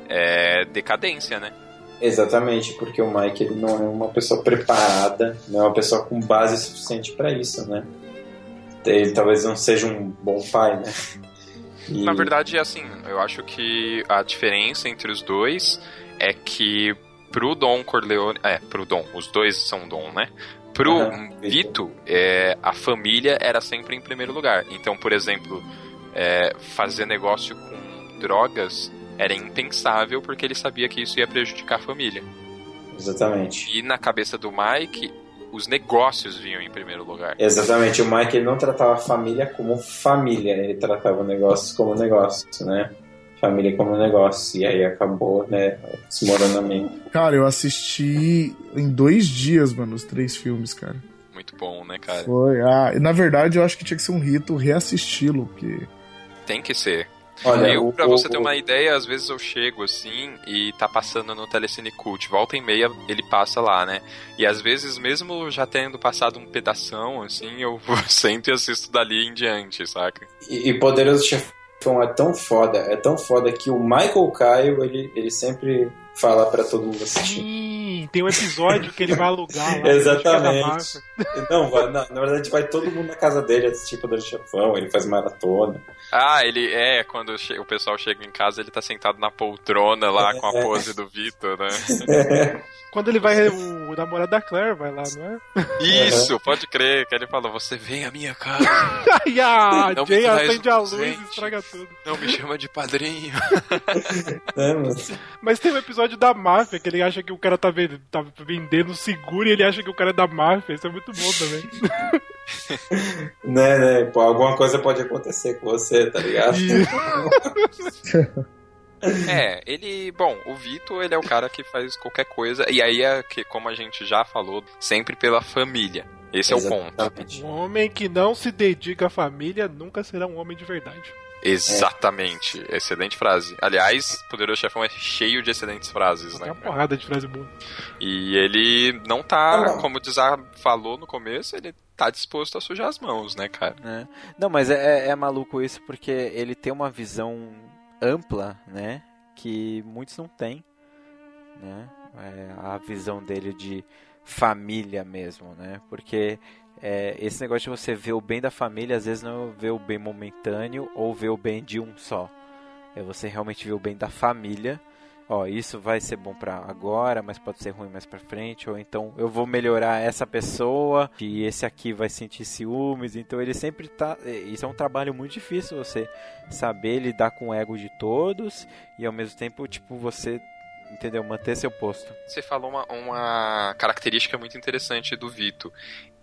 é decadência, né? Exatamente, porque o Mike ele não é uma pessoa preparada, não é uma pessoa com base suficiente pra isso, né? Ele talvez não seja um bom pai, né? E- Na verdade, assim, eu acho que a diferença entre os dois é que pro Dom Corleone. É, pro Dom, os dois são Dom, né? Pro Aham, Vito, é, a família era sempre em primeiro lugar. Então, por exemplo, é, fazer negócio com drogas era impensável porque ele sabia que isso ia prejudicar a família. Exatamente. E na cabeça do Mike, os negócios vinham em primeiro lugar. Exatamente, o Mike ele não tratava a família como família, ele tratava negócios como negócio, né? Família como negócio. E aí acabou, né? Desmoronamento. Cara, eu assisti em dois dias, mano, os três filmes, cara. Muito bom, né, cara? Foi. Ah, na verdade, eu acho que tinha que ser um rito reassisti-lo, porque. Tem que ser. Olha, eu, o- pra você o- ter uma ideia, às vezes eu chego assim e tá passando no Telecine Cult. Volta e meia ele passa lá, né? E às vezes, mesmo já tendo passado um pedação, assim, eu sento e assisto dali em diante, saca? E, e Poderoso Chefão é tão foda, é tão foda que o Michael Caio, ele, ele sempre fala pra todo mundo assistir. Sim, tem um episódio que ele vai alugar lá. Exatamente. Não, vai- na, na verdade vai todo mundo na casa dele assistir Poderoso Chefão, ele faz maratona. Ah, ele é, quando o pessoal chega em casa, ele tá sentado na poltrona lá com a pose do Vitor, né? Quando ele vai, o namorado da Claire vai lá, não é? Isso, pode crer, que ele falou, você vem à minha casa. Ai, a Não me Jay acende um a luz e estraga tudo. Não me chama de padrinho. É, mas- Mas tem um episódio da máfia que ele acha que o cara tá, tá vendendo seguro e ele acha que o cara é da máfia. Isso é muito bom também. né, né? Pô, alguma coisa pode acontecer com você, tá ligado? É, ele. Bom, o Vitor, ele é o cara que faz qualquer coisa. E aí é que, como a gente já falou, sempre pela família. Esse é o ponto. Exatamente. Um homem que não se dedica à família nunca será um homem de verdade. Exatamente. Excelente frase. Aliás, Poderoso Chefão é cheio de excelentes frases, Tem né? uma porrada de frase boa. E ele não tá, como o Dizar falou no começo, ele tá disposto a sujar as mãos, né, cara? né? Não, mas é, é- é maluco isso porque ele tem uma visão ampla, né? Que muitos não têm, né? É a visão dele de família mesmo, né? Porque é, esse negócio de você ver o bem da família, às vezes não é ver o bem momentâneo ou ver o bem de um só. É você realmente ver o bem da família ó, isso vai ser bom pra agora, mas pode ser ruim mais pra frente, ou então eu vou melhorar essa pessoa, e esse aqui vai sentir ciúmes, então ele sempre tá, é, isso é um trabalho muito difícil você saber lidar com o ego de todos e ao mesmo tempo, tipo, você entendeu, manter seu posto. Você falou uma, uma característica muito interessante do Vito.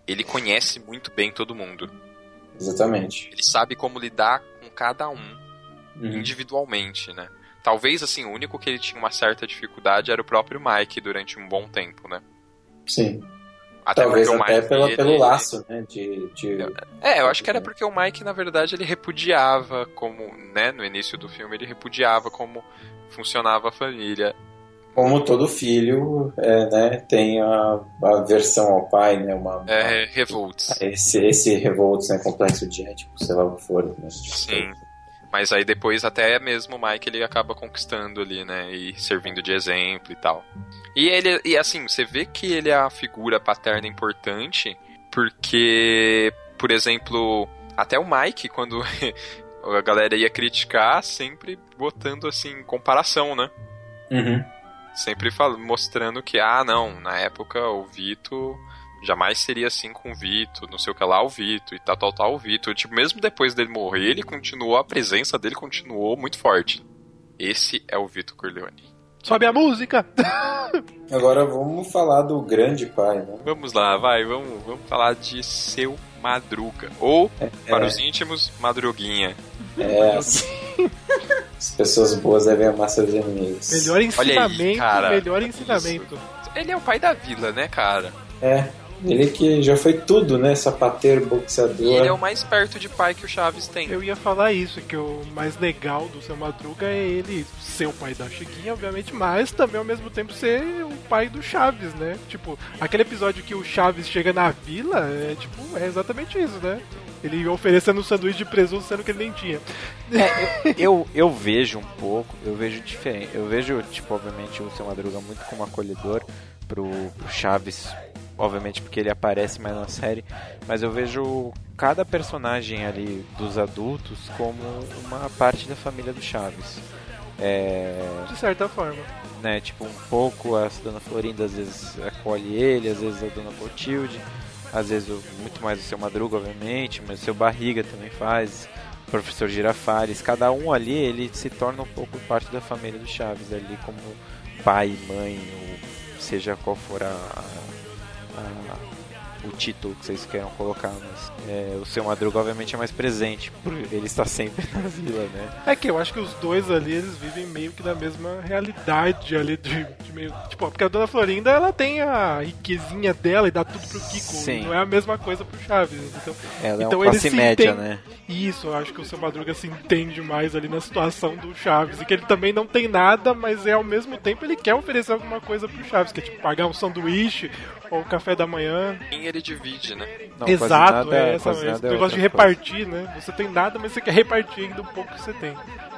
Ele conhece muito bem todo mundo. Exatamente. Ele sabe como lidar com cada um Uhum. individualmente, né? Talvez, assim, o único que ele tinha uma certa dificuldade era o próprio Mike durante um bom tempo, né? Sim. Até Talvez até Mike, pela, pelo laço, né? De, de... É, eu acho que era porque o Mike, na verdade, ele repudiava como, né, no início do filme, ele repudiava como funcionava a família. Como todo filho, é, né, tem a, a versão ao pai, né? Uma, É, revolts. esse, esse revoltos, né? Complexo de ético, sei lá o que for. Né? Sim. Mas aí depois até mesmo o Mike ele acaba conquistando ali, né? E servindo de exemplo e tal. E ele, e assim, você vê que ele é a figura paterna importante, porque, por exemplo, até o Mike, quando a galera ia criticar, sempre botando assim, comparação, né? Uhum. Sempre fal- mostrando que, ah, não, na época o Vito jamais seria assim com o Vito, não sei o que lá, o Vito e tal, tal, tal, o Vito. Tipo, mesmo depois dele morrer, ele continuou, a presença dele continuou muito forte. Esse é o Vito Corleone. Sobe a música! Agora vamos falar do grande pai, né? Vamos lá, vai, vamos, vamos falar de seu Madruga. Ou, para é. os íntimos, Madruguinha. É, assim, as pessoas boas devem amar seus inimigos. Melhor aí, ensinamento, cara. melhor ensinamento. Ele é o pai da vila, né, cara? É, ele que já foi tudo, né? Sapateiro, E boxeador. ele é o mais perto de pai que o Chaves tem. Eu ia falar isso, que o mais legal do seu Madruga é ele ser o pai da Chiquinha, obviamente, mas também ao mesmo tempo ser o pai do Chaves, né? Tipo, aquele episódio que o Chaves chega na vila, é tipo, é exatamente isso, né? Ele oferecendo um sanduíche de presunto sendo que ele nem tinha. É, eu, eu vejo um pouco, eu vejo diferente. Eu vejo, tipo, obviamente, o seu Madruga muito como acolhedor pro, pro Chaves, obviamente porque ele aparece mais na série, mas eu vejo cada personagem ali dos adultos como uma parte da família do Chaves. É, De certa forma. né, tipo, um pouco a Dona Florinda às vezes acolhe ele, às vezes a Dona Clotilde, às vezes muito mais o seu Madruga, obviamente, mas o seu Barriga também faz, o professor Girafales, cada um ali ele se torna um pouco parte da família do Chaves, ali como pai, mãe, ou seja qual for a, a- a- o título que vocês queiram colocar, mas é, o seu Madruga obviamente é mais presente, por ele estar sempre na vila, né? É que eu acho que os dois ali, eles vivem meio que na mesma realidade ali de, de meio. Tipo, porque a dona Florinda ela tem a riquezinha dela e dá tudo pro Kiko. Sim. Não é a mesma coisa pro Chaves. Então, Ela é então um ele classe se média, entende- né? Isso, eu acho que o seu Madruga se entende mais ali na situação do Chaves. E que ele também não tem nada, mas é ao mesmo tempo ele quer oferecer alguma coisa pro Chaves, que é tipo pagar um sanduíche ou um café da manhã. Quem ele divide, né? Não, Exato, nada- é essa, quase esse nada é negócio de outra coisa. repartir, né? Você tem nada, mas você quer repartir ainda um pouco que você tem.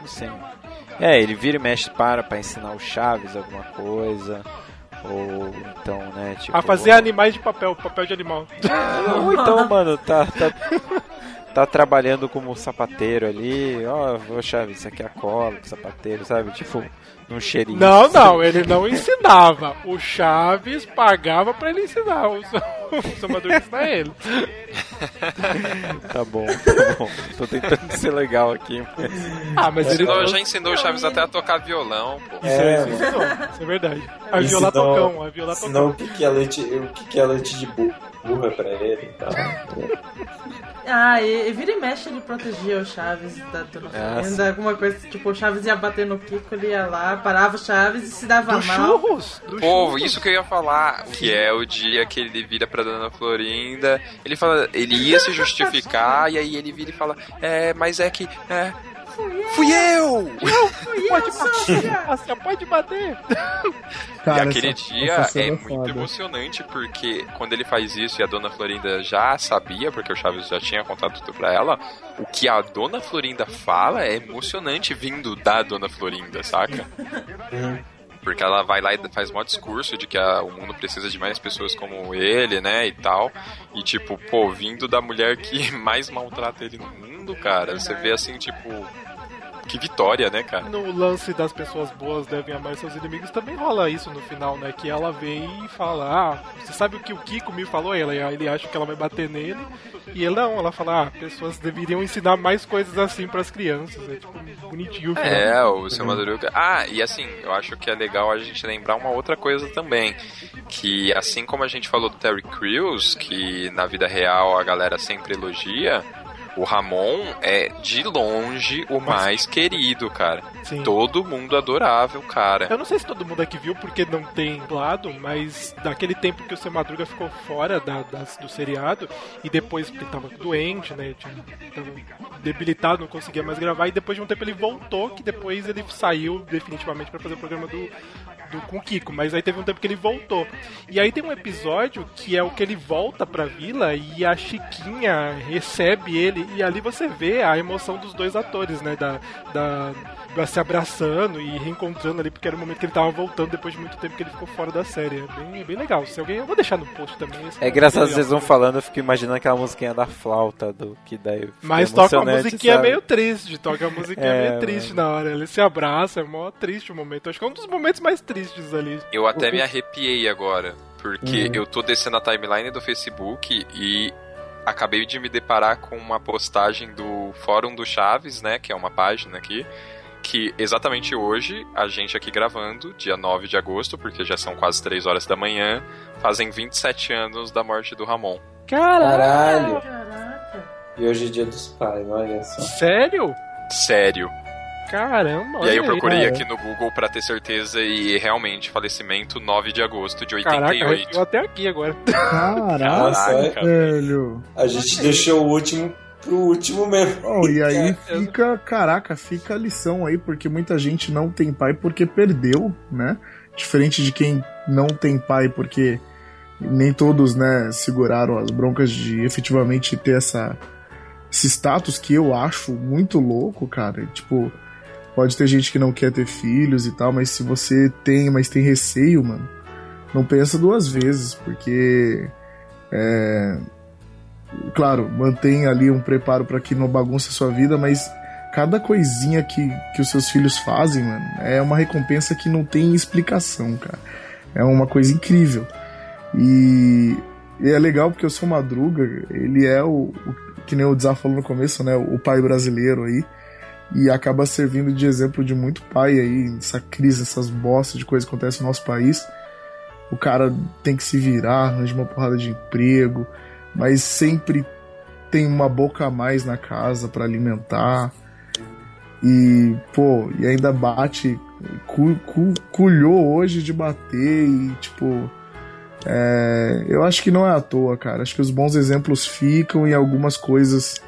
Sim. É, ele vira e mexe para pra ensinar o Chaves alguma coisa. Ou então, né, tipo. A fazer animais de papel, papel de animal. Ou então, mano, tá, tá, tá trabalhando como sapateiro ali. Ó, ô Chaves, isso aqui é a cola sapateiro, sabe? Tipo, num cheirinho. Não, não, ele não ensinava. O Chaves pagava pra ele ensinar. O seu, o Madruga ensinar ele. Tá bom, tá bom. Tô tentando ser legal aqui. Mas... Ah, mas ele Ensinou- já ensinou o Chaves até a tocar violão, pô. Isso, é, isso, ensinou, isso é verdade. A violar tocão, a violar ensinou tocão. o que, que é leite, o que, que é leite de bu- burra pra ele e tal. Ah, e, e vira e mexe ele protegia o Chaves da Dona Ah, Florinda, alguma coisa, tipo, o Chaves ia bater no Kiko, ele ia lá, parava o Chaves e se dava Do mal. churros? Do Pô, isso que eu ia falar, que é o dia que ele vira pra Dona Florinda, ele fala, ele ia se justificar, e aí ele vira e fala, é, mas é que, é, fui eu! Pode bater, pode bater. e aquele dia é muito emocionante, porque quando ele faz isso e a Dona Florinda já sabia, porque o Chaves já tinha contado tudo pra ela, o que a Dona Florinda fala é emocionante vindo da Dona Florinda, saca? Porque ela vai lá e faz um discurso de que a- o mundo precisa de mais pessoas como ele, né, e tal. E tipo, pô, vindo da mulher que mais maltrata ele no mundo, cara, você vê assim, tipo, que vitória, né, cara? No lance das pessoas boas devem amar seus inimigos também rola isso no final, né? Que ela vem e fala: Ah, você sabe o que o Kiko me falou? Ela, ele acha que ela vai bater nele. E ele não, ela fala: Ah, pessoas deveriam ensinar mais coisas assim pras crianças. É tipo bonitinho. É, o seu Madruga. Ah, e assim, eu acho que é legal a gente lembrar uma outra coisa também. Que assim como a gente falou do Terry Crews, que na vida real a galera sempre elogia, o Ramon é de longe o mais querido, cara. Sim. Todo mundo adorava o cara. Eu não sei se todo mundo aqui viu porque não tem lado, mas daquele tempo que o seu Madruga ficou fora da, das- do seriado e depois porque ele tava doente, né? Tinha, tava debilitado, não conseguia mais gravar e depois de um tempo ele voltou, que depois ele saiu definitivamente pra fazer o programa do, do com o Kiko, mas aí teve um tempo que ele voltou. E aí tem um episódio que é o que ele volta pra vila e a Chiquinha recebe ele e ali você vê a emoção dos dois atores, né? Da, da, da- se abraçando e reencontrando ali, porque era o momento que ele tava voltando depois de muito tempo que ele ficou fora da série. É bem, bem legal. Se alguém. Eu vou deixar no post também. É é engraçado, bem vocês legal. vão falando, eu fico imaginando aquela musiquinha da flauta, do que daí. Mas toca uma musiquinha sabe? meio triste, toca uma musiquinha É, meio triste na hora. Ele se abraça, é mó triste o momento. Acho que é um dos momentos mais tristes ali. Eu até me arrepiei agora, porque Uhum. eu tô descendo a timeline do Facebook e acabei de me deparar com uma postagem do Fórum do Chaves, né, que é uma página aqui, que exatamente hoje, a gente aqui gravando, dia 9 de agosto, porque já são quase 3 horas da manhã, fazem 27 anos da morte do Ramon. Caralho. E hoje é dia dos pais, olha só. Sério? Sério. Caramba, E aí eu procurei cara. aqui no Google pra ter certeza e realmente falecimento 9 de agosto de Caraca, 88. arrepiou até aqui agora. Caraca, velho. A gente deixou o último pro último mesmo. Oh, e aí É. fica, caraca, fica a lição aí, porque muita gente não tem pai porque perdeu, né? Diferente de quem não tem pai porque nem todos, né, seguraram as broncas de efetivamente ter essa esse status que eu acho muito louco, cara. Tipo, pode ter gente que não quer ter filhos e tal, mas se você tem, mas tem receio, mano, não pensa duas vezes, porque é, claro, mantém ali um preparo para que não bagunce a sua vida, mas cada coisinha que, que os seus filhos fazem, mano, é uma recompensa que não tem explicação, cara. É uma coisa incrível. E, e é legal porque o seu Madruga, ele é o, o que nem o Dza falou no começo, né, o pai brasileiro aí. E acaba servindo de exemplo de muito pai aí, essa crise, essas bostas de coisas que acontecem no nosso país. O cara tem que se virar, arranja uma porrada de emprego, mas sempre tem uma boca a mais na casa para alimentar. E, pô, e ainda bate, cu, cu, culhou hoje de bater e, tipo, é, eu acho que não é à toa, cara. Acho que os bons exemplos ficam e algumas coisas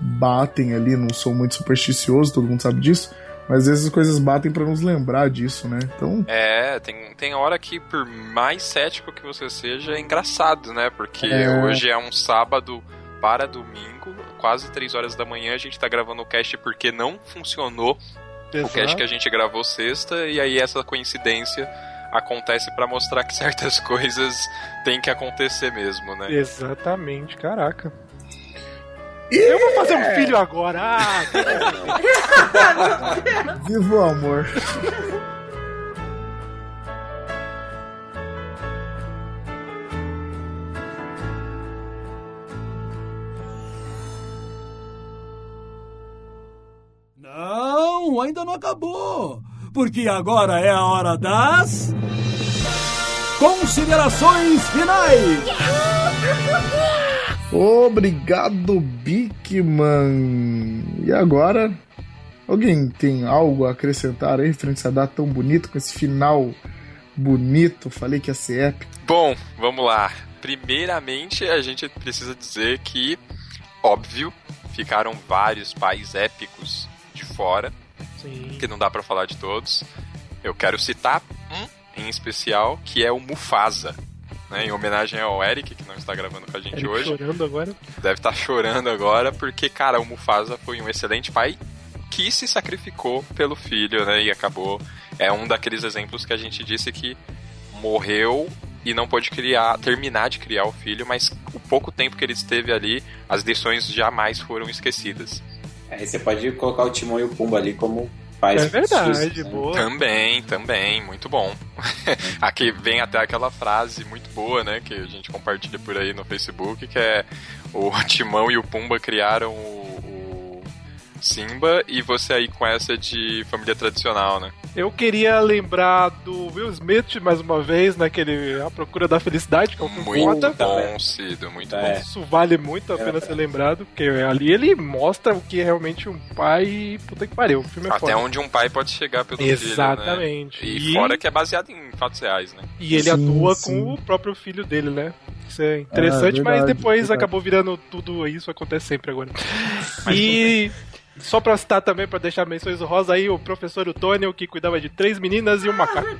batem ali. Não sou muito supersticioso, todo mundo sabe disso. Mas às vezes as coisas batem para nos lembrar disso, né? Então, É, tem, tem hora que, por mais cético que você seja, é engraçado, né? Porque É. hoje é um sábado para domingo, quase 3 horas da manhã, a gente tá gravando o cast porque não funcionou o Exato. cast que a gente gravou sexta, e aí essa coincidência acontece pra mostrar que certas coisas têm que acontecer mesmo, né? Exatamente, caraca. Eu vou fazer um filho agora. Ah, viva o amor. Não, ainda não acabou. Porque agora é a hora das. Considerações finais! Obrigado, Bigman. E agora? Alguém tem algo a acrescentar aí referente a data tão bonito, com esse final bonito? Falei que ia ser épico. Bom, vamos lá. Primeiramente, a gente precisa dizer que, óbvio, ficaram vários pais épicos de fora, Sim. que não dá pra falar de todos. Eu quero citar um em especial, que é o Mufasa. Né, em homenagem ao Eric, que não está gravando com a gente Eric hoje. chorando agora. Deve estar chorando agora, porque, cara, o Mufasa foi um excelente pai que se sacrificou pelo filho, né? E acabou. É um daqueles exemplos que a gente disse que morreu e não pôde criar, terminar de criar o filho, mas o pouco tempo que ele esteve ali, as lições jamais foram esquecidas. Aí você pode colocar o Timão e o Pumba ali como pais. É verdade, né? boa. Também, também, muito bom. Aqui vem até aquela frase muito boa, né, que a gente compartilha por aí no Facebook, que é o Timão e o Pumba criaram o, o Simba e você aí com essa de família tradicional, né? Eu queria lembrar do Will Smith mais uma vez, naquele A Procura da Felicidade, que é um filme Muito foda. bom, Cido, muito bom. Isso vale muito a pena ser lembrado, porque ali ele mostra o que é realmente um pai. Puta que pariu, o filme é Até foda. onde um pai pode chegar pelo Exatamente. filho, né? E, E- fora que é baseado em fatos reais, né? E ele Sim, atua sim. com o próprio filho dele, né? Isso é interessante, É, mas verdade, depois verdade. acabou virando tudo isso, acontece sempre agora. E só pra citar também, pra deixar menções honrosas aí, o professor Otônio, que cuidava de três meninas e um macaco.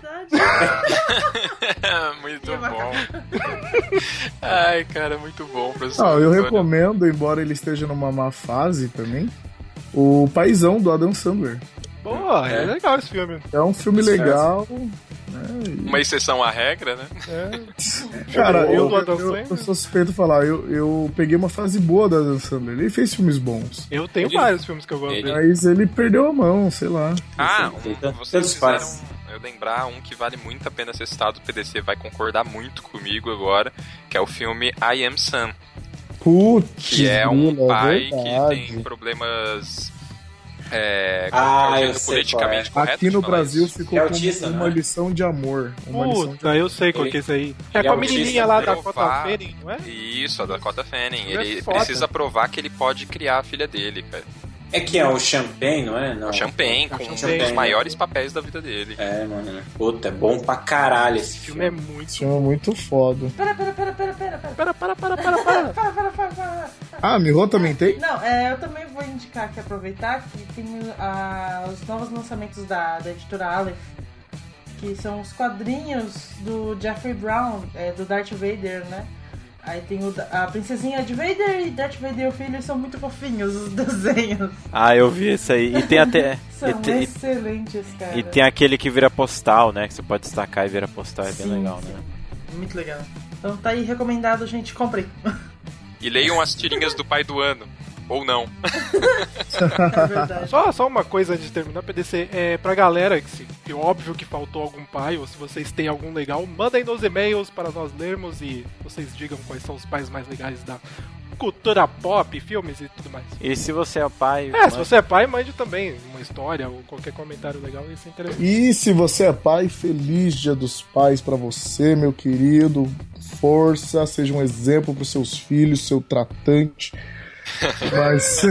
muito bom. Ai, cara, muito bom, professor. Não, eu Antônio. recomendo, embora ele esteja numa má fase também, o Paizão do Adam Sandler. Pô, é, legal esse filme. É um filme Certo. Legal. Uma exceção à regra, né? Cara, Bom eu, do Adam eu, Sandler. eu sou suspeito de falar, eu, eu peguei uma fase boa do Adam Sandler. Ele fez filmes bons. Eu tenho vários filmes que eu gosto dele. Mas ele perdeu a mão, sei lá. Ah, um, vocês fizeram eu lembrar um que vale muito a pena ser citado, o PDC vai concordar muito comigo agora, que é o filme I Am Sam, Putz, que é um grila, pai que tem problemas é, Ah, é sei politicamente correto Aqui no Brasil isso? ficou É como autista, uma não é? lição de amor. Uma lição de Puta, eu sei qual que é isso aí. É Ele com a é menininha lá da provar. Cota Fanning, não é? Isso, a Dakota Fanning. Ele é Ele precisa provar que ele pode criar a filha dele, cara. É que é o Champagne, não é? Não. Champagne, com um Champagne. dos maiores papéis da vida dele. É, mano. Puta, é bom pra caralho esse Esse filme é muito. Esse filme é muito foda. Pera, pera, pera, pera, pera, pera. Para, para, para, para, para. Para, para, para. Ah, Miho também tem? Não, é, eu também vou indicar aqui, aproveitar que tem ah, os novos lançamentos da, da editora Aleph, que são os quadrinhos do Jeffrey Brown, é, do Darth Vader, né? Aí tem o, a princesinha de Vader e Darth Vader e o filho são muito fofinhos, os desenhos. Ah, eu vi isso aí. E tem até. e, São tem, excelentes, cara. e tem aquele que vira postal, né? Que você pode destacar e vira postal, é bem Sim, legal, sim. né? Muito legal. Então tá aí recomendado, gente, comprem. E leiam as tirinhas do pai do ano. Ou não. É verdade. Só, só uma coisa antes de terminar, PDC, é pra galera que se que óbvio que faltou algum pai, ou se vocês têm algum legal, mandem nos e-mails para nós lermos e vocês digam quais são os pais mais legais da cultura pop, filmes e tudo mais. E se você é pai. É, se você é pai, mande também uma história ou qualquer comentário legal, isso é interessante. E se você é pai, feliz Dia dos Pais pra você, meu querido. Força, seja um exemplo pros seus filhos, seu tratante. Mas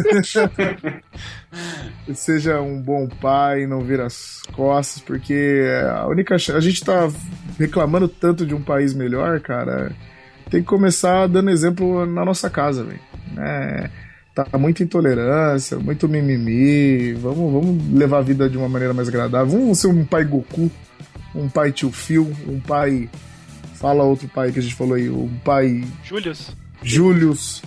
seja um bom pai, não vira as costas, porque a única a gente tá reclamando tanto de um país melhor, cara. Tem que começar dando exemplo na nossa casa, velho. né? Tá muita intolerância, muito mimimi. Vamos, vamos levar a vida de uma maneira mais agradável. Vamos ser um pai Goku, um pai tio Phil, um pai. Fala outro pai que a gente falou aí, um pai Julius, Julius,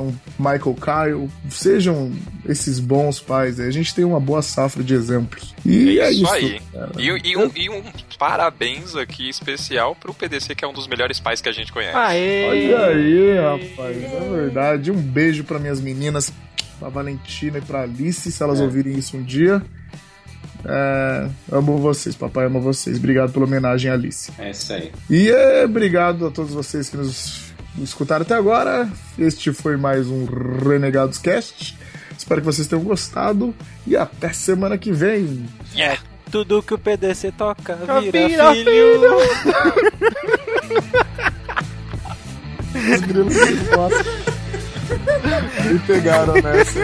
um Michael Kyle. Sejam esses bons pais. aí. A gente tem uma boa safra de exemplos. E é isso, isso. aí. E, e um, e um parabéns aqui especial pro PDC, que é um dos melhores pais que a gente conhece. Aê! Olha aí, rapaz, é verdade. Um beijo para minhas meninas, pra Valentina e pra Alice, se elas É. ouvirem isso um dia. É, amo vocês, papai ama vocês. Obrigado pela homenagem, Alice. É isso aí. E é, obrigado a todos vocês que nos escutaram até agora. Este foi mais um Renegados Cast. Espero que vocês tenham gostado e até semana que vem. Yeah. Tudo que o PDC toca vira, Vira filho. Os grilos se. Me pegaram nessa.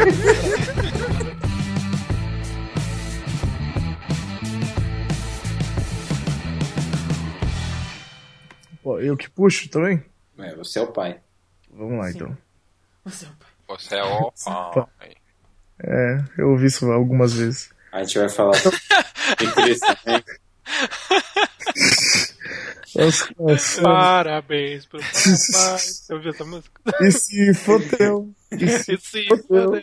Pô, eu que puxo também? É, você é o pai. Vamos lá então. Você é o pai. Você é o pai. É, eu ouvi isso algumas vezes. A gente vai falar começamos. Parabéns pro papai. Eu ouvi essa música? E se fodeu? Fodeu?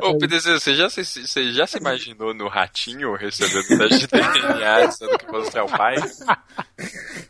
Ô, PDC, você já, se, você já se imaginou no ratinho recebendo teste de DNA dizendo que você é o pai?